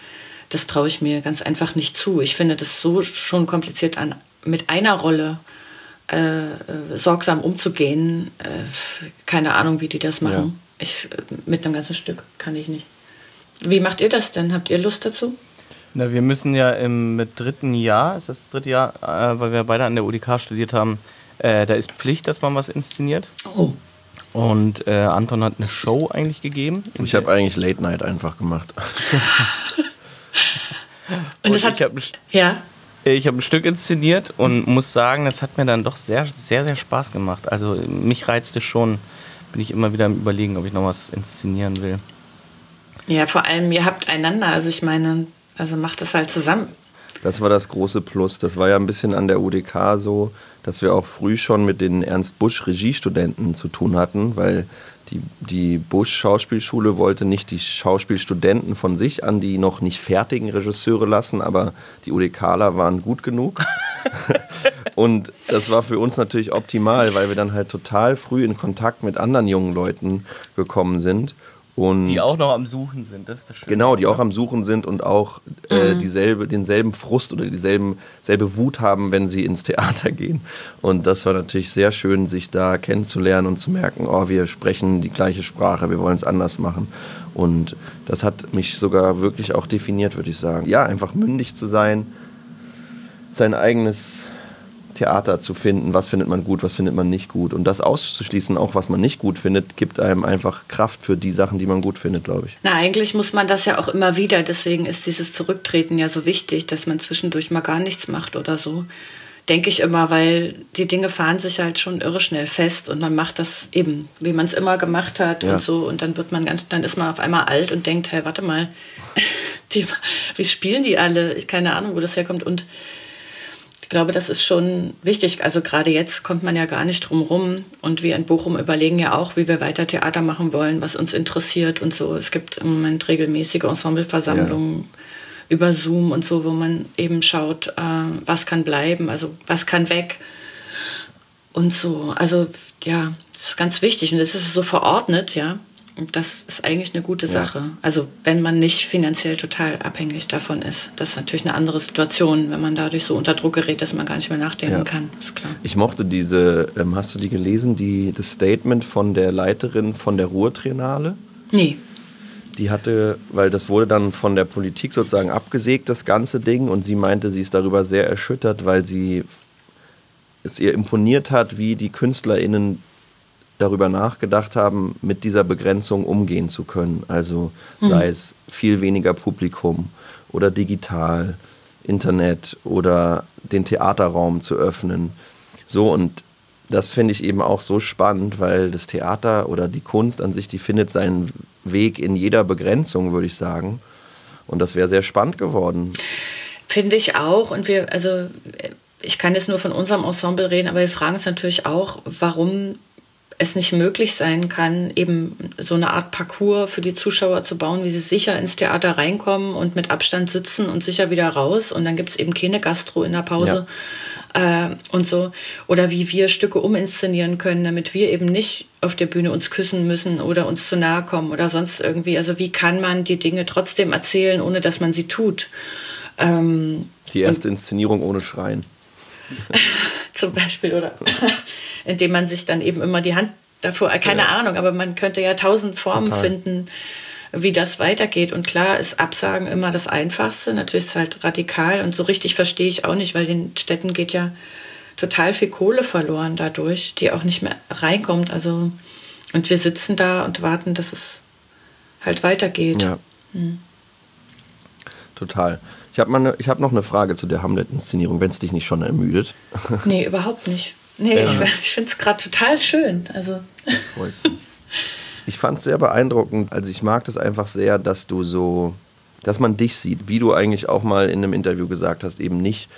das traue ich mir ganz einfach nicht zu. Ich finde das so schon kompliziert an, mit einer Rolle äh, äh sorgsam umzugehen. Äh, keine Ahnung, wie die das machen. Ja. Ich, äh, mit einem ganzen Stück kann ich nicht. Wie macht ihr das denn? Habt ihr Lust dazu? Na, wir müssen ja im dritten Jahr, ist das, das dritte Jahr, äh, weil wir beide an der UDK studiert haben, äh, da ist Pflicht, dass man was inszeniert. Oh. Und äh, Anton hat eine Show eigentlich gegeben. Ich habe eigentlich Late Night einfach gemacht. <laughs> und, und das hat, ich hab, ja. Ich habe ein Stück inszeniert und muss sagen, das hat mir dann doch sehr, sehr, sehr Spaß gemacht. Also mich reizte schon, bin ich immer wieder am Überlegen, ob ich noch was inszenieren will. Ja, vor allem, ihr habt einander. Also ich meine, also macht das halt zusammen. Das war das große Plus. Das war ja ein bisschen an der UDK so, dass wir auch früh schon mit den Ernst Busch Regiestudenten zu tun hatten, weil die, die Busch Schauspielschule wollte nicht die Schauspielstudenten von sich an die noch nicht fertigen Regisseure lassen, aber die UDKler waren gut genug. <laughs> Und das war für uns natürlich optimal, weil wir dann halt total früh in Kontakt mit anderen jungen Leuten gekommen sind und die auch noch am Suchen sind, das ist das Schöne. Genau, die auch am Suchen sind und auch äh, mhm. dieselbe, denselben Frust oder dieselben selbe Wut haben, wenn sie ins Theater <laughs> gehen. Und das war natürlich sehr schön, sich da kennenzulernen und zu merken, oh, wir sprechen die gleiche Sprache, wir wollen es anders machen. Und das hat mich sogar wirklich auch definiert, würde ich sagen. Ja, einfach mündig zu sein, sein eigenes Theater zu finden, was findet man gut, was findet man nicht gut. Und das auszuschließen, auch was man nicht gut findet, gibt einem einfach Kraft für die Sachen, die man gut findet, glaube ich. Na, eigentlich muss man das ja auch immer wieder. Deswegen ist dieses Zurücktreten ja so wichtig, dass man zwischendurch mal gar nichts macht oder so. Denke ich immer, weil die Dinge fahren sich halt schon irre schnell fest und man macht das eben, wie man es immer gemacht hat ja. und so. Und dann wird man ganz, dann ist man auf einmal alt und denkt, hey, warte mal, <laughs> die, wie spielen die alle? Keine Ahnung, wo das herkommt. Und glaube, das ist schon wichtig. Also gerade jetzt kommt man ja gar nicht drum rum. Und wir in Bochum überlegen ja auch, wie wir weiter Theater machen wollen, was uns interessiert und so. Es gibt im Moment regelmäßige Ensembleversammlungen ja. über Zoom und so, wo man eben schaut, äh, was kann bleiben, also was kann weg und so. Also ja, das ist ganz wichtig und das ist so verordnet, ja. Das ist eigentlich eine gute Sache. Ja. Also wenn man nicht finanziell total abhängig davon ist. Das ist natürlich eine andere Situation, wenn man dadurch so unter Druck gerät, dass man gar nicht mehr nachdenken ja. kann. Ist klar. Ich mochte diese, ähm, hast du die gelesen, die, das Statement von der Leiterin von der Ruhrtriennale? Nee. Die hatte, weil das wurde dann von der Politik sozusagen abgesägt, das ganze Ding, und sie meinte, sie ist darüber sehr erschüttert, weil sie es ihr imponiert hat, wie die KünstlerInnen darüber nachgedacht haben, mit dieser Begrenzung umgehen zu können. Also sei mhm. es viel weniger Publikum oder digital Internet oder den Theaterraum zu öffnen. So und das finde ich eben auch so spannend, weil das Theater oder die Kunst an sich, die findet seinen Weg in jeder Begrenzung, würde ich sagen. Und das wäre sehr spannend geworden. Finde ich auch. Und wir, also ich kann jetzt nur von unserem Ensemble reden, aber wir fragen uns natürlich auch, warum es nicht möglich sein kann, eben so eine Art Parcours für die Zuschauer zu bauen, wie sie sicher ins Theater reinkommen und mit Abstand sitzen und sicher wieder raus. Und dann gibt es eben keine Gastro in der Pause ja. äh, und so. Oder wie wir Stücke uminszenieren können, damit wir eben nicht auf der Bühne uns küssen müssen oder uns zu nahe kommen oder sonst irgendwie. Also wie kann man die Dinge trotzdem erzählen, ohne dass man sie tut? Ähm, die erste Inszenierung ohne Schreien. <laughs> zum Beispiel, oder? <laughs> Indem man sich dann eben immer die Hand davor, äh, keine ja. Ahnung, aber man könnte ja tausend Formen Total. finden, wie das weitergeht. Und klar ist Absagen immer das Einfachste. Natürlich ist es halt radikal und so richtig verstehe ich auch nicht, weil den Städten geht ja total viel Kohle verloren dadurch, die auch nicht mehr reinkommt. Also, und wir sitzen da und warten, dass es halt weitergeht. Ja. Hm. Total. Ich habe ne, hab noch eine Frage zu der Hamlet-Inszenierung, wenn es dich nicht schon ermüdet. Nee, überhaupt nicht. Nee, ja. ich, ich finde es gerade total schön. Also. Ich fand es sehr beeindruckend. Also ich mag das einfach sehr, dass du so, dass man dich sieht, wie du eigentlich auch mal in einem Interview gesagt hast, eben nicht,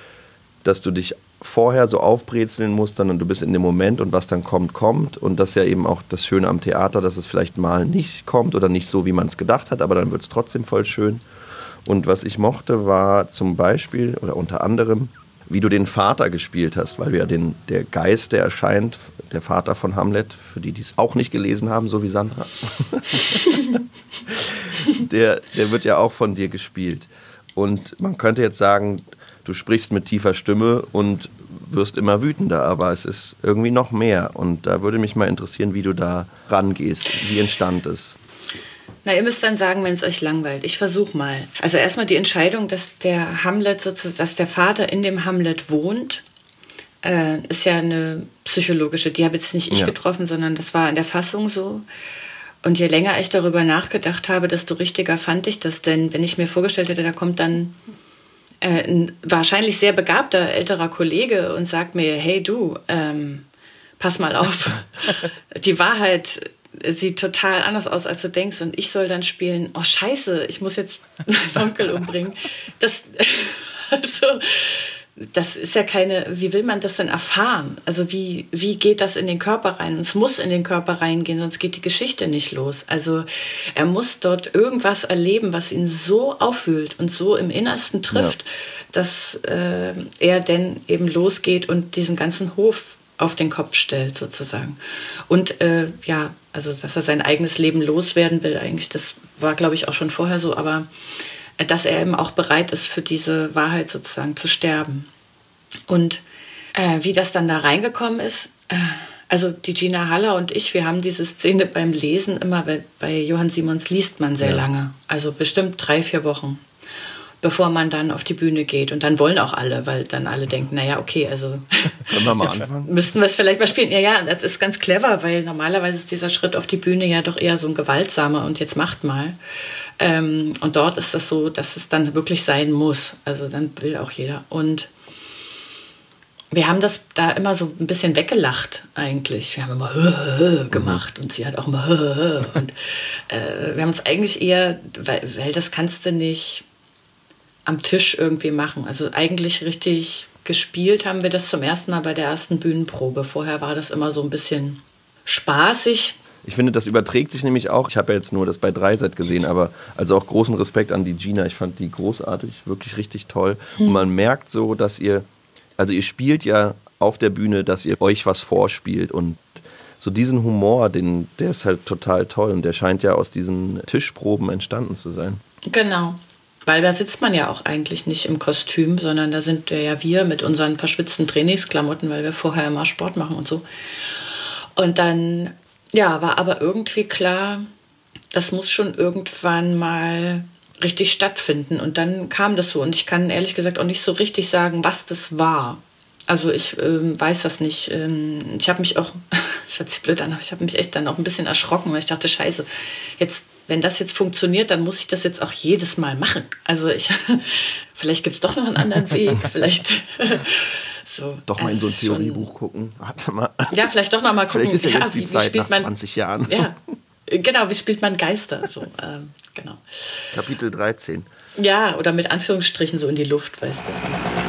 dass du dich vorher so aufbrezeln musst, sondern du bist in dem Moment und was dann kommt, kommt. Und das ist ja eben auch das Schöne am Theater, dass es vielleicht mal nicht kommt oder nicht so, wie man es gedacht hat, aber dann wird es trotzdem voll schön. Und was ich mochte, war zum Beispiel oder unter anderem, wie du den Vater gespielt hast, weil du ja den, der Geist, der erscheint, der Vater von Hamlet, für die, die es auch nicht gelesen haben, so wie Sandra, <laughs> der, der wird ja auch von dir gespielt. Und man könnte jetzt sagen, du sprichst mit tiefer Stimme und wirst immer wütender, aber es ist irgendwie noch mehr. Und da würde mich mal interessieren, wie du da rangehst. Wie entstand es? Na, ihr müsst dann sagen, wenn es euch langweilt. Ich versuche mal. Also erstmal die Entscheidung, dass der Hamlet sozusagen, dass der Vater in dem Hamlet wohnt, äh, ist ja eine psychologische. Die habe jetzt nicht ich ja. getroffen, sondern das war in der Fassung so. Und je länger ich darüber nachgedacht habe, desto richtiger fand ich das. Denn wenn ich mir vorgestellt hätte, da kommt dann äh, ein wahrscheinlich sehr begabter älterer Kollege und sagt mir, hey du, ähm, pass mal auf, <laughs> die Wahrheit sieht total anders aus, als du denkst. Und ich soll dann spielen, oh scheiße, ich muss jetzt meinen Onkel umbringen. Das, <laughs> also, das ist ja keine, wie will man das denn erfahren? Also wie, wie geht das in den Körper rein? es muss in den Körper reingehen, sonst geht die Geschichte nicht los. Also er muss dort irgendwas erleben, was ihn so auffühlt und so im Innersten trifft, ja. dass äh, er denn eben losgeht und diesen ganzen Hof auf den Kopf stellt sozusagen. Und äh, ja, also dass er sein eigenes Leben loswerden will, eigentlich, das war, glaube ich, auch schon vorher so, aber äh, dass er eben auch bereit ist, für diese Wahrheit sozusagen zu sterben. Und äh, wie das dann da reingekommen ist, äh, also die Gina Haller und ich, wir haben diese Szene beim Lesen immer, bei, bei Johann Simons liest man sehr ja. lange, also bestimmt drei, vier Wochen bevor man dann auf die Bühne geht. Und dann wollen auch alle, weil dann alle denken, naja, okay, also <laughs> Können wir mal anfangen? müssten wir es vielleicht mal spielen. Ja, ja, das ist ganz clever, weil normalerweise ist dieser Schritt auf die Bühne ja doch eher so ein gewaltsamer und jetzt macht mal. Ähm, und dort ist das so, dass es dann wirklich sein muss. Also dann will auch jeder. Und wir haben das da immer so ein bisschen weggelacht eigentlich. Wir haben immer hö, hö, hö gemacht und sie hat auch immer hö, hö, und äh, wir haben uns eigentlich eher, weil, weil das kannst du nicht am Tisch irgendwie machen. Also eigentlich richtig gespielt haben wir das zum ersten Mal bei der ersten Bühnenprobe. Vorher war das immer so ein bisschen spaßig. Ich finde, das überträgt sich nämlich auch. Ich habe ja jetzt nur das bei Dreiset gesehen, aber also auch großen Respekt an die Gina. Ich fand die großartig, wirklich richtig toll. Hm. Und man merkt so, dass ihr, also ihr spielt ja auf der Bühne, dass ihr euch was vorspielt und so diesen Humor, den, der ist halt total toll und der scheint ja aus diesen Tischproben entstanden zu sein. Genau. Weil da sitzt man ja auch eigentlich nicht im Kostüm, sondern da sind ja wir mit unseren verschwitzten Trainingsklamotten, weil wir vorher immer Sport machen und so. Und dann, ja, war aber irgendwie klar, das muss schon irgendwann mal richtig stattfinden. Und dann kam das so. Und ich kann ehrlich gesagt auch nicht so richtig sagen, was das war. Also ich ähm, weiß das nicht. Ähm, ich habe mich auch, <laughs> das hört sich blöd an, ich habe mich echt dann auch ein bisschen erschrocken, weil ich dachte, scheiße, jetzt wenn das jetzt funktioniert, dann muss ich das jetzt auch jedes Mal machen. Also ich, <laughs> vielleicht gibt es doch noch einen anderen Weg, <laughs> vielleicht <laughs> so. Doch mal in so ein Theoriebuch gucken. Warte mal. Ja, vielleicht doch noch mal gucken. Vielleicht ist ja, ja jetzt die wie, Zeit wie spielt nach man, 20 Jahren. Ja, genau, wie spielt man Geister? So, ähm, genau. Kapitel 13. Ja, oder mit Anführungsstrichen so in die Luft, weißt du.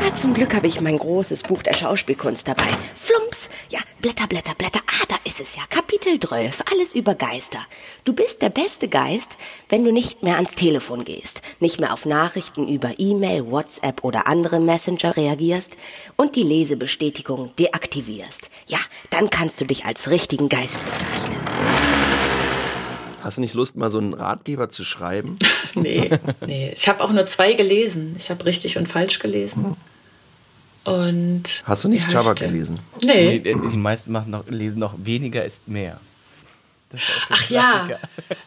Ah, zum Glück habe ich mein großes Buch der Schauspielkunst dabei. Flumps! Ja, Blätter, Blätter, Blätter. Ah, da ist es ja. Kapitel 12. Alles über Geister. Du bist der beste Geist, wenn du nicht mehr ans Telefon gehst, nicht mehr auf Nachrichten über E-Mail, WhatsApp oder andere Messenger reagierst und die Lesebestätigung deaktivierst. Ja, dann kannst du dich als richtigen Geist bezeichnen. Hast du nicht Lust, mal so einen Ratgeber zu schreiben? <laughs> Nee, nee. Ich habe auch nur zwei gelesen. Ich habe richtig und falsch gelesen. Und. Hast du nicht der? gelesen? Nee. Die meisten machen noch, lesen noch weniger ist mehr. Das ist Ach ja,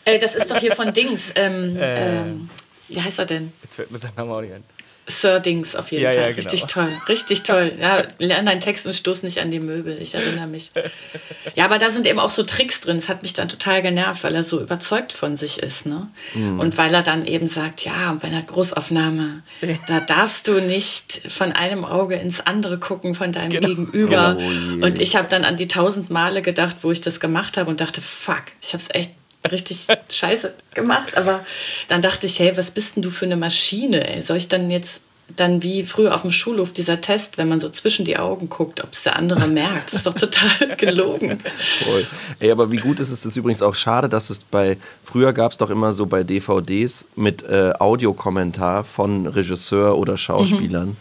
äh, das ist doch hier von Dings. Ähm, ähm, wie heißt er denn? Jetzt fällt mir sein Name auch nicht ein. Sir Dings auf jeden Ja, Fall. ja, genau. Richtig toll, richtig toll. Ja, lern deinen Text und stoß nicht an die Möbel. Ich erinnere mich. Ja, aber da sind eben auch so Tricks drin. Das hat mich dann total genervt, weil er so überzeugt von sich ist. Ne? Mhm. Und weil er dann eben sagt, ja, bei einer Großaufnahme, da darfst du nicht von einem Auge ins andere gucken von deinem Gegenüber. Oh je. und ich habe dann an die tausend Male gedacht, wo ich das gemacht habe und dachte, fuck, ich habe es echt richtig scheiße gemacht. Aber dann dachte ich, hey, was bist denn du für eine Maschine? Ey? Soll ich dann jetzt dann wie früher auf dem Schulhof dieser Test, wenn man so zwischen die Augen guckt, ob es der andere merkt? Das ist doch total <laughs> gelogen. Voll. Ey, aber wie gut ist es das übrigens auch schade, dass es bei, früher gab es doch immer so bei DVDs mit äh, Audiokommentar von Regisseur oder Schauspielern.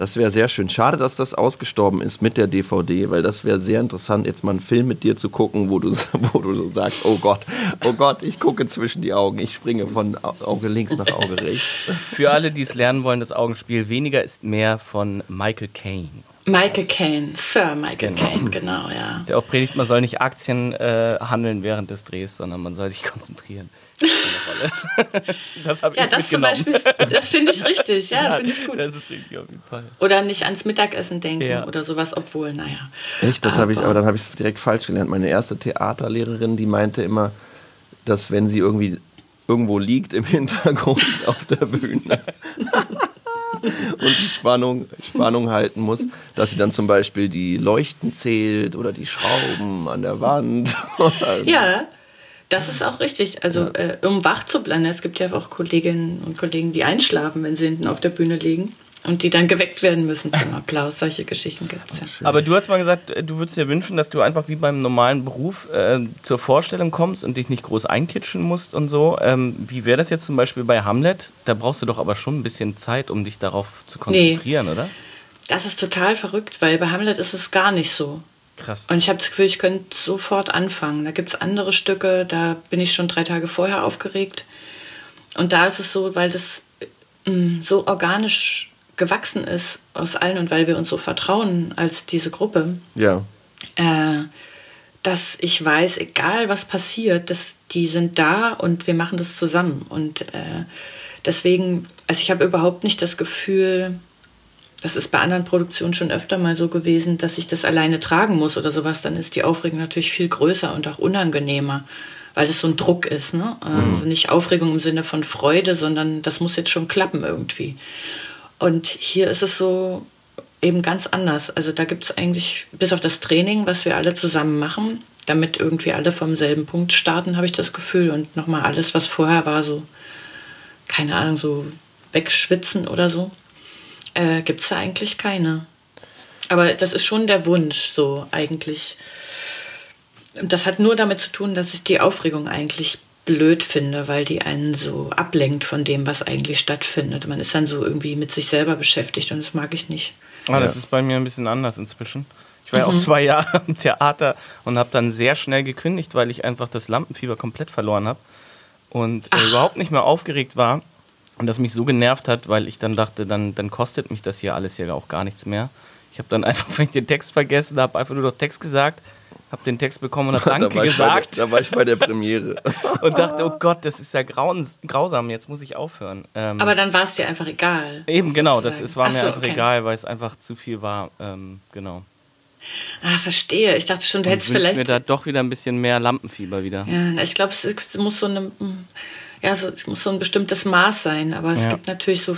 Das wäre sehr schön. Schade, dass das ausgestorben ist mit der DVD, weil das wäre sehr interessant, jetzt mal einen Film mit dir zu gucken, wo du, <laughs> wo du so sagst, oh Gott, oh Gott, ich gucke zwischen die Augen, ich springe von Au- Auge links nach Auge rechts. Für alle, die es lernen wollen, das Augenspiel Weniger ist mehr von Michael Caine. Michael Caine, Sir Michael Genau. Caine, genau, ja. Der auch predigt, man soll nicht Aktien äh, handeln während des Drehs, sondern man soll sich konzentrieren. <laughs> das habe Ja, ich das zum. Beispiel, das finde ich richtig, ja, finde ich gut. Das ist richtig auf jeden Fall. Oder nicht ans Mittagessen denken Ja. oder sowas, obwohl, naja. Echt? Das habe ich, Aber- aber dann habe ich es direkt falsch gelernt. Meine erste Theaterlehrerin, die meinte immer, dass wenn sie irgendwie irgendwo liegt im <laughs> Hintergrund auf der Bühne <laughs> und die Spannung, Spannung halten muss, dass sie dann zum Beispiel die Leuchten zählt oder die Schrauben an der Wand. Ja, das ist auch richtig. Also, äh, um wach zu bleiben, es gibt ja auch Kolleginnen und Kollegen, die einschlafen, wenn sie hinten auf der Bühne liegen und die dann geweckt werden müssen zum <laughs> Applaus. Solche Geschichten gibt es ja. Aber du hast mal gesagt, äh, du würdest dir wünschen, dass du einfach wie beim normalen Beruf äh, zur Vorstellung kommst und dich nicht groß einkitschen musst und so. Ähm, wie wäre das jetzt zum Beispiel bei Hamlet? Da brauchst du doch aber schon ein bisschen Zeit, um dich darauf zu konzentrieren, oder? Das ist total verrückt, weil bei Hamlet ist es gar nicht so. Krass. Und ich habe das Gefühl, ich könnte sofort anfangen. Da gibt es andere Stücke, da bin ich schon drei Tage vorher aufgeregt. Und da ist es so, weil das mm, so organisch gewachsen ist aus allen und weil wir uns so vertrauen als diese Gruppe, Ja. äh, dass ich weiß, egal was passiert, dass die sind da und wir machen das zusammen. Und äh, deswegen, also ich habe überhaupt nicht das Gefühl, das ist bei anderen Produktionen schon öfter mal so gewesen, dass ich das alleine tragen muss oder sowas. Dann ist die Aufregung natürlich viel größer und auch unangenehmer, weil das so ein Druck ist. Ne? Also nicht Aufregung im Sinne von Freude, sondern das muss jetzt schon klappen irgendwie. Und hier ist es so eben ganz anders. Also da gibt es eigentlich, bis auf das Training, was wir alle zusammen machen, damit irgendwie alle vom selben Punkt starten, habe ich das Gefühl. Und nochmal alles, was vorher war, so, keine Ahnung, so wegschwitzen oder so, äh, gibt es da eigentlich keine. Aber das ist schon der Wunsch, so eigentlich. Das hat nur damit zu tun, dass ich die Aufregung eigentlich blöd finde, weil die einen so ablenkt von dem, was eigentlich stattfindet. Man ist dann so irgendwie mit sich selber beschäftigt und das mag ich nicht. Ah, das ist bei mir ein bisschen anders inzwischen. Ich war ja auch zwei <laughs> Jahre im Theater und habe dann sehr schnell gekündigt, weil ich einfach das Lampenfieber komplett verloren habe und äh, überhaupt nicht mehr aufgeregt war und das mich so genervt hat, weil ich dann dachte, dann, dann kostet mich das hier alles ja auch gar nichts mehr. Ich habe dann <laughs> einfach vielleicht den Text vergessen, habe einfach nur noch Text gesagt, habe den Text bekommen und habe <laughs> Danke da, bei der, gesagt <laughs> da war ich bei der Premiere. und dachte, oh Gott, das ist ja grauen, grausam, jetzt muss ich aufhören. Ähm, Aber dann war es dir einfach egal. Eben, genau, das sozusagen. ist, war Ach mir so, einfach okay. egal, weil es einfach zu viel war. Ähm, genau. Ah, verstehe. Ich dachte schon, du hättest vielleicht. mir da doch wieder ein bisschen mehr Lampenfieber wieder. Ja, ich glaube, es, es muss so eine, mm, ja, so, es muss so ein bestimmtes Maß sein. Aber es Ja. gibt natürlich so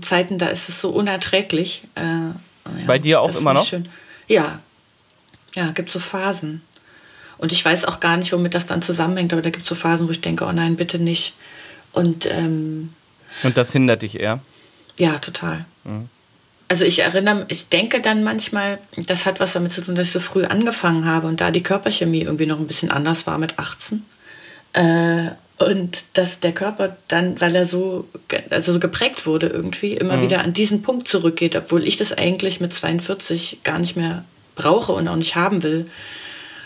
Zeiten, da ist es so unerträglich. Äh, ja, Bei dir auch immer noch? Schön. Ja, ja, gibt so Phasen. Und ich weiß auch gar nicht, womit das dann zusammenhängt. Aber da gibt es so Phasen, wo ich denke, oh nein, bitte nicht. Und ähm, Und das hindert dich eher. ja, total. Also ich erinnere, ich denke dann manchmal, das hat was damit zu tun, dass ich so früh angefangen habe und da die Körperchemie irgendwie noch ein bisschen anders war mit 18. Äh, und dass der Körper dann, weil er so, also so geprägt wurde irgendwie, immer wieder an diesen Punkt zurückgeht, obwohl ich das eigentlich mit 42 gar nicht mehr brauche und auch nicht haben will,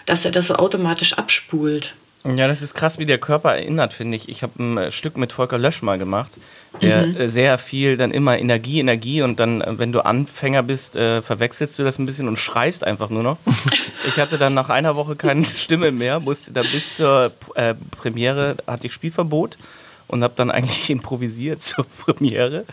dass er das so automatisch abspult. Ja, das ist krass, wie der Körper erinnert, finde ich. Ich habe ein äh, Stück mit Volker Lösch mal gemacht, der Mhm. äh, sehr viel dann immer Energie, Energie und dann, äh, wenn du Anfänger bist, äh, verwechselst du das ein bisschen und schreist einfach nur noch. <laughs> ich hatte dann nach einer Woche keine <laughs> Stimme mehr, musste dann bis zur äh, Premiere, hatte ich Spielverbot und habe dann eigentlich <laughs> improvisiert zur Premiere.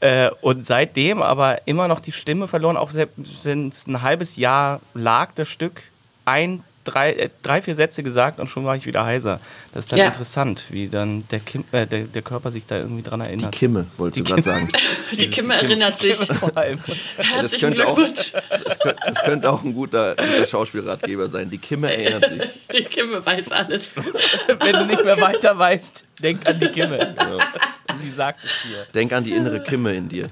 Äh, und seitdem aber immer noch die Stimme verloren, auch sind ein halbes Jahr lag das Stück ein, drei, äh, drei, vier Sätze gesagt und schon war ich wieder heiser. Das ist dann Ja. interessant, wie dann der, Kim, äh, der, der Körper sich da irgendwie dran Die erinnert. Kimme, wolltest du gerade sagen. <laughs> Die Kimme erinnert sich. Vor allem. Herzlichen könnte auch- Glückwunsch. Das könnte, das könnte auch ein guter, guter Schauspielratgeber sein. Die Kimme erinnert sich. <laughs> Die Kimme weiß alles. <laughs> Wenn du nicht mehr weiter weißt, denk an die Kimme. Sie sagt es dir. Denk an die innere Kimme in dir.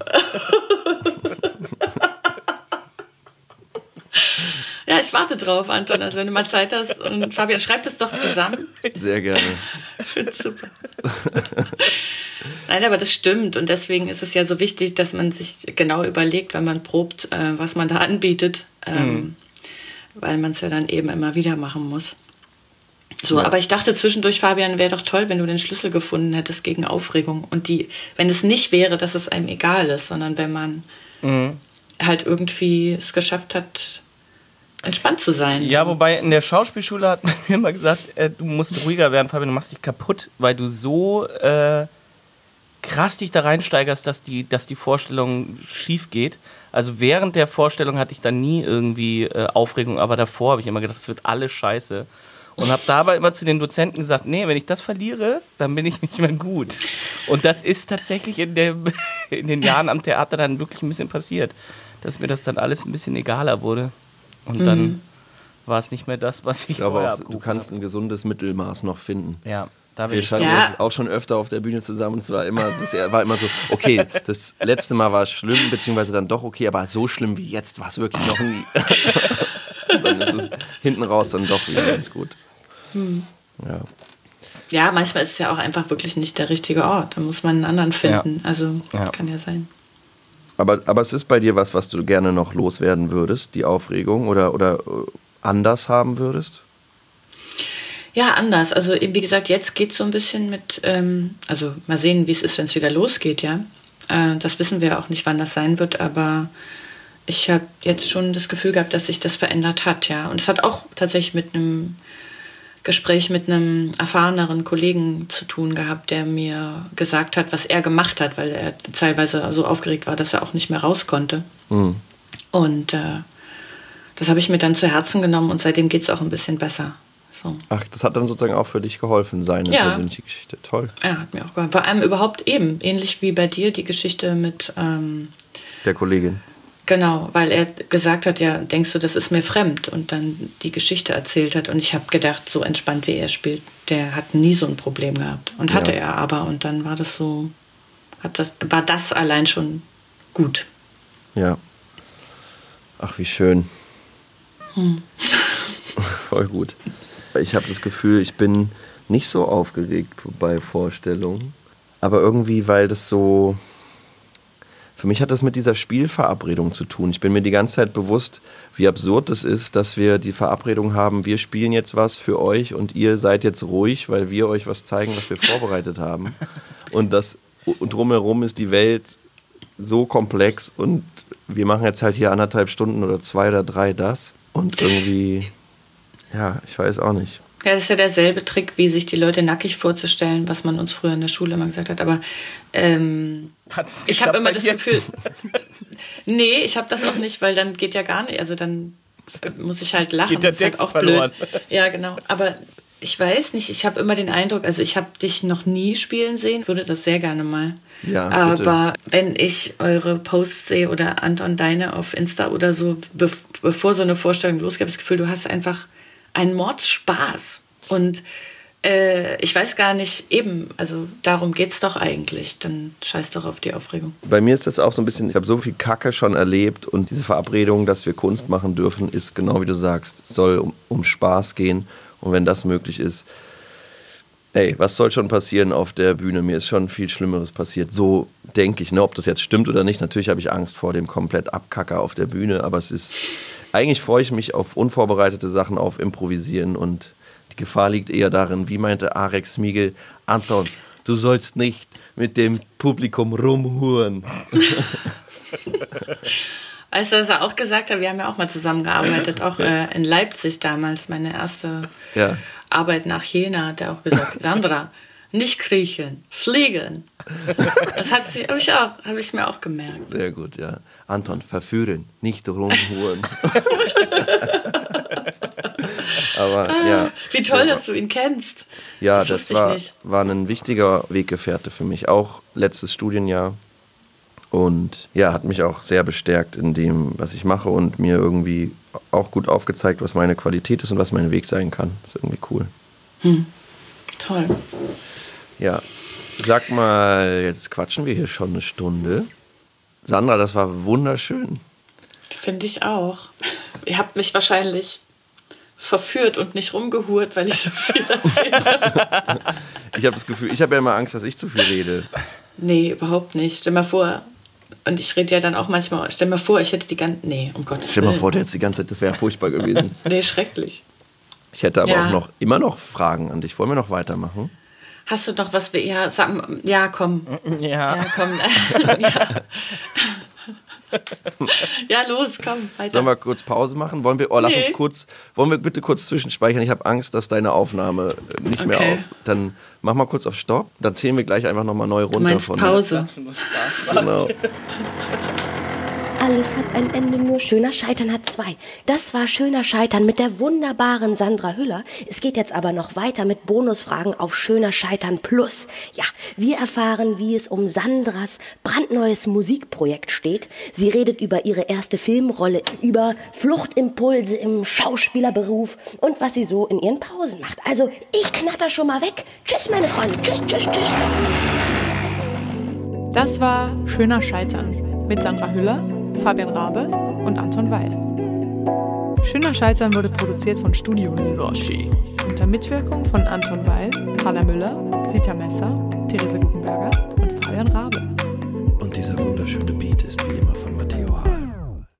Ja, ich warte drauf, Anton. Also wenn du mal Zeit hast und Fabian, schreib das doch zusammen. Sehr gerne. <laughs> Ich finde super. Nein, aber das stimmt. Und deswegen ist es ja so wichtig, dass man sich genau überlegt, wenn man probt, äh, was man da anbietet. Ähm, Weil man es ja dann eben immer wieder machen muss. So, Ja. aber ich dachte zwischendurch, Fabian, wäre doch toll, wenn du den Schlüssel gefunden hättest gegen Aufregung. Und die, wenn es nicht wäre, dass es einem egal ist, sondern wenn man halt irgendwie es geschafft hat, entspannt zu sein. Ja, wobei in der Schauspielschule hat man <laughs> mir immer gesagt, äh, du musst ruhiger werden, Fabian, du machst dich kaputt, weil du so äh, krass dich da reinsteigerst, dass die, dass die Vorstellung schief geht. Also während der Vorstellung hatte ich dann nie irgendwie äh, Aufregung, aber davor habe ich immer gedacht, das wird alles scheiße. Und habe dabei immer zu den Dozenten gesagt, nee, wenn ich das verliere, dann bin ich nicht mehr gut. Und das ist tatsächlich in, der, <laughs> in den Jahren am Theater dann wirklich ein bisschen passiert, dass mir das dann alles ein bisschen egaler wurde. Und dann war es nicht mehr das, was ich, Ich glaube vorher auch, du kannst hab. ein gesundes Mittelmaß noch finden. Ja, da bin Wir standen Ja. jetzt auch schon öfter auf der Bühne zusammen. Es war immer, es war immer so, okay, das letzte Mal war es schlimm, beziehungsweise dann doch okay, aber so schlimm wie jetzt war es wirklich noch nie. <laughs> dann ist es hinten raus dann doch wieder ganz gut. Ja. Ja, manchmal ist es ja auch einfach wirklich nicht der richtige Ort. Da muss man einen anderen finden. Also Ja. kann ja sein. Aber, aber es ist bei dir was, was du gerne noch loswerden würdest, die Aufregung oder, oder äh, anders haben würdest? Ja, anders. Also wie gesagt, jetzt geht es so ein bisschen mit, ähm, also mal sehen, wie es ist, wenn es wieder losgeht, ja. Äh, das wissen wir auch nicht, wann das sein wird, aber ich habe jetzt schon das Gefühl gehabt, dass sich das verändert hat, ja. Und es hat auch tatsächlich mit einem Gespräch mit einem erfahreneren Kollegen zu tun gehabt, der mir gesagt hat, was er gemacht hat, weil er teilweise so aufgeregt war, dass er auch nicht mehr raus konnte. Und äh, das habe ich mir dann zu Herzen genommen und seitdem geht es auch ein bisschen besser. So. Ach, das hat dann sozusagen auch für dich geholfen, seine Ja. persönliche Geschichte. Toll. Ja, hat mir auch geholfen. Vor allem überhaupt eben, ähnlich wie bei dir, die Geschichte mit, ähm, Der Kollegin. Genau, weil er gesagt hat, ja, denkst du, das ist mir fremd und dann die Geschichte erzählt hat. Und ich habe gedacht, so entspannt wie er spielt, der hat nie so ein Problem gehabt. Und hatte Ja. er aber. Und dann war das so, hat das, war das allein schon gut. Ja. Ach, wie schön. <laughs> Voll gut. Ich habe das Gefühl, ich bin nicht so aufgeregt bei Vorstellungen. Aber irgendwie, weil das so. Für mich hat das mit dieser Spielverabredung zu tun. Ich bin mir die ganze Zeit bewusst, wie absurd es ist, dass wir die Verabredung haben, wir spielen jetzt was für euch und ihr seid jetzt ruhig, weil wir euch was zeigen, was wir <laughs> vorbereitet haben. Und das und drumherum ist die Welt so komplex und wir machen jetzt halt hier anderthalb Stunden oder zwei oder drei das und irgendwie, ja, ich weiß auch nicht. Ja, das ist ja derselbe Trick, wie sich die Leute nackig vorzustellen, was man uns früher in der Schule immer gesagt hat. Aber ähm, Hat es ich habe immer das? Gefühl, <laughs> nee, ich habe das auch nicht, weil dann geht ja gar nicht. Also dann muss ich halt lachen. Geht der das ist halt Text auch verloren. blöd. <laughs> Ja, genau. Aber ich weiß nicht, ich habe immer den Eindruck, also ich habe dich noch nie spielen sehen, würde das sehr gerne mal. Ja, bitte. Aber wenn ich eure Posts sehe oder Anton deine auf Insta oder so, bev bevor so eine Vorstellung losgeht, habe ich das Gefühl, du hast einfach einen Mordspaß. Und äh, ich weiß gar nicht, eben, also darum geht's doch eigentlich. Dann scheiß doch auf die Aufregung. Bei mir ist das auch so ein bisschen, ich habe so viel Kacke schon erlebt und diese Verabredung, dass wir Kunst machen dürfen, ist genau wie du sagst, soll um, um Spaß gehen und wenn das möglich ist, ey, was soll schon passieren auf der Bühne? Mir ist schon viel Schlimmeres passiert. So denke ich, ne? ob das jetzt stimmt oder nicht. Natürlich habe ich Angst vor dem komplett Abkacker auf der Bühne, aber es ist, eigentlich freue ich mich auf unvorbereitete Sachen, auf Improvisieren und die Gefahr liegt eher darin, wie meinte Arex Miegel, Anton, du sollst nicht mit dem Publikum rumhuren. <laughs> Weißt du, was er auch gesagt hat? Wir haben ja auch mal zusammengearbeitet, auch äh, in Leipzig damals, meine erste Ja. Arbeit nach Jena, hat er auch gesagt, Sandra, nicht kriechen, fliegen. <laughs> Das hat sie, habe ich auch, habe ich mir auch gemerkt. Sehr gut, ja. Anton, verführen, nicht rumhuren. <laughs> Aber ja. Wie toll, dass du ihn kennst. Ja, das, das, war, ich nicht. war ein wichtiger Weggefährte für mich. Auch letztes Studienjahr. Und ja, hat mich auch sehr bestärkt in dem, was ich mache und mir irgendwie auch gut aufgezeigt, was meine Qualität ist und was mein Weg sein kann. ist irgendwie cool. Toll. Ja. Sag mal, jetzt quatschen wir hier schon eine Stunde. Sandra, das war wunderschön. Finde ich auch. Ihr habt mich wahrscheinlich verführt und nicht rumgehurt, weil ich so viel erzählt habe. <laughs> Ich habe das Gefühl, ich habe ja immer Angst, dass ich zu viel rede. Nee, überhaupt nicht. Stell mal vor, und ich rede ja dann auch manchmal, stell mal vor, ich hätte die ganze. Nee, um Gottes Stell dir mal Willen. vor, der jetzt die ganze Zeit, das wäre furchtbar gewesen. <laughs> Nee, schrecklich. Ich hätte aber Ja. auch noch immer noch Fragen an dich. Wollen wir noch weitermachen? Hast du noch was wir. Ja, sag, ja komm. <laughs> Ja. Ja, komm. <laughs> ja. ja, los, komm, weiter. Sollen wir kurz Pause machen? Wollen wir, oh, lass Nee. uns kurz, wollen wir bitte kurz zwischenspeichern? Ich habe Angst, dass deine Aufnahme äh, nicht mehr Okay. auf. Dann mach mal kurz auf Stopp. Dann zählen wir gleich einfach nochmal neu runter. du meinst von Pause. Genau. <laughs> Alles hat ein Ende, nur schöner Scheitern hat zwei. Das war schöner Scheitern mit der wunderbaren Sandra Hüller. Es geht jetzt aber noch weiter mit Bonusfragen auf schöner Scheitern plus. Ja, wir erfahren, wie es um Sandras brandneues Musikprojekt steht. Sie redet über ihre erste Filmrolle, über Fluchtimpulse im Schauspielerberuf und was sie so in ihren Pausen macht. Also, ich knatter schon mal weg. Tschüss, meine Freunde. Tschüss, tschüss, tschüss. Das war Schöner Scheitern mit Sandra Hüller, Fabian Rabe und Anton Weil. Schöner Scheitern wurde produziert von Studio Loschi unter Mitwirkung von Anton Weil, Hanna Müller, Sita Messer, Therese Guckenberger und Fabian Rabe. Und dieser wunderschöne Beat ist wie immer von Matteo Hahn.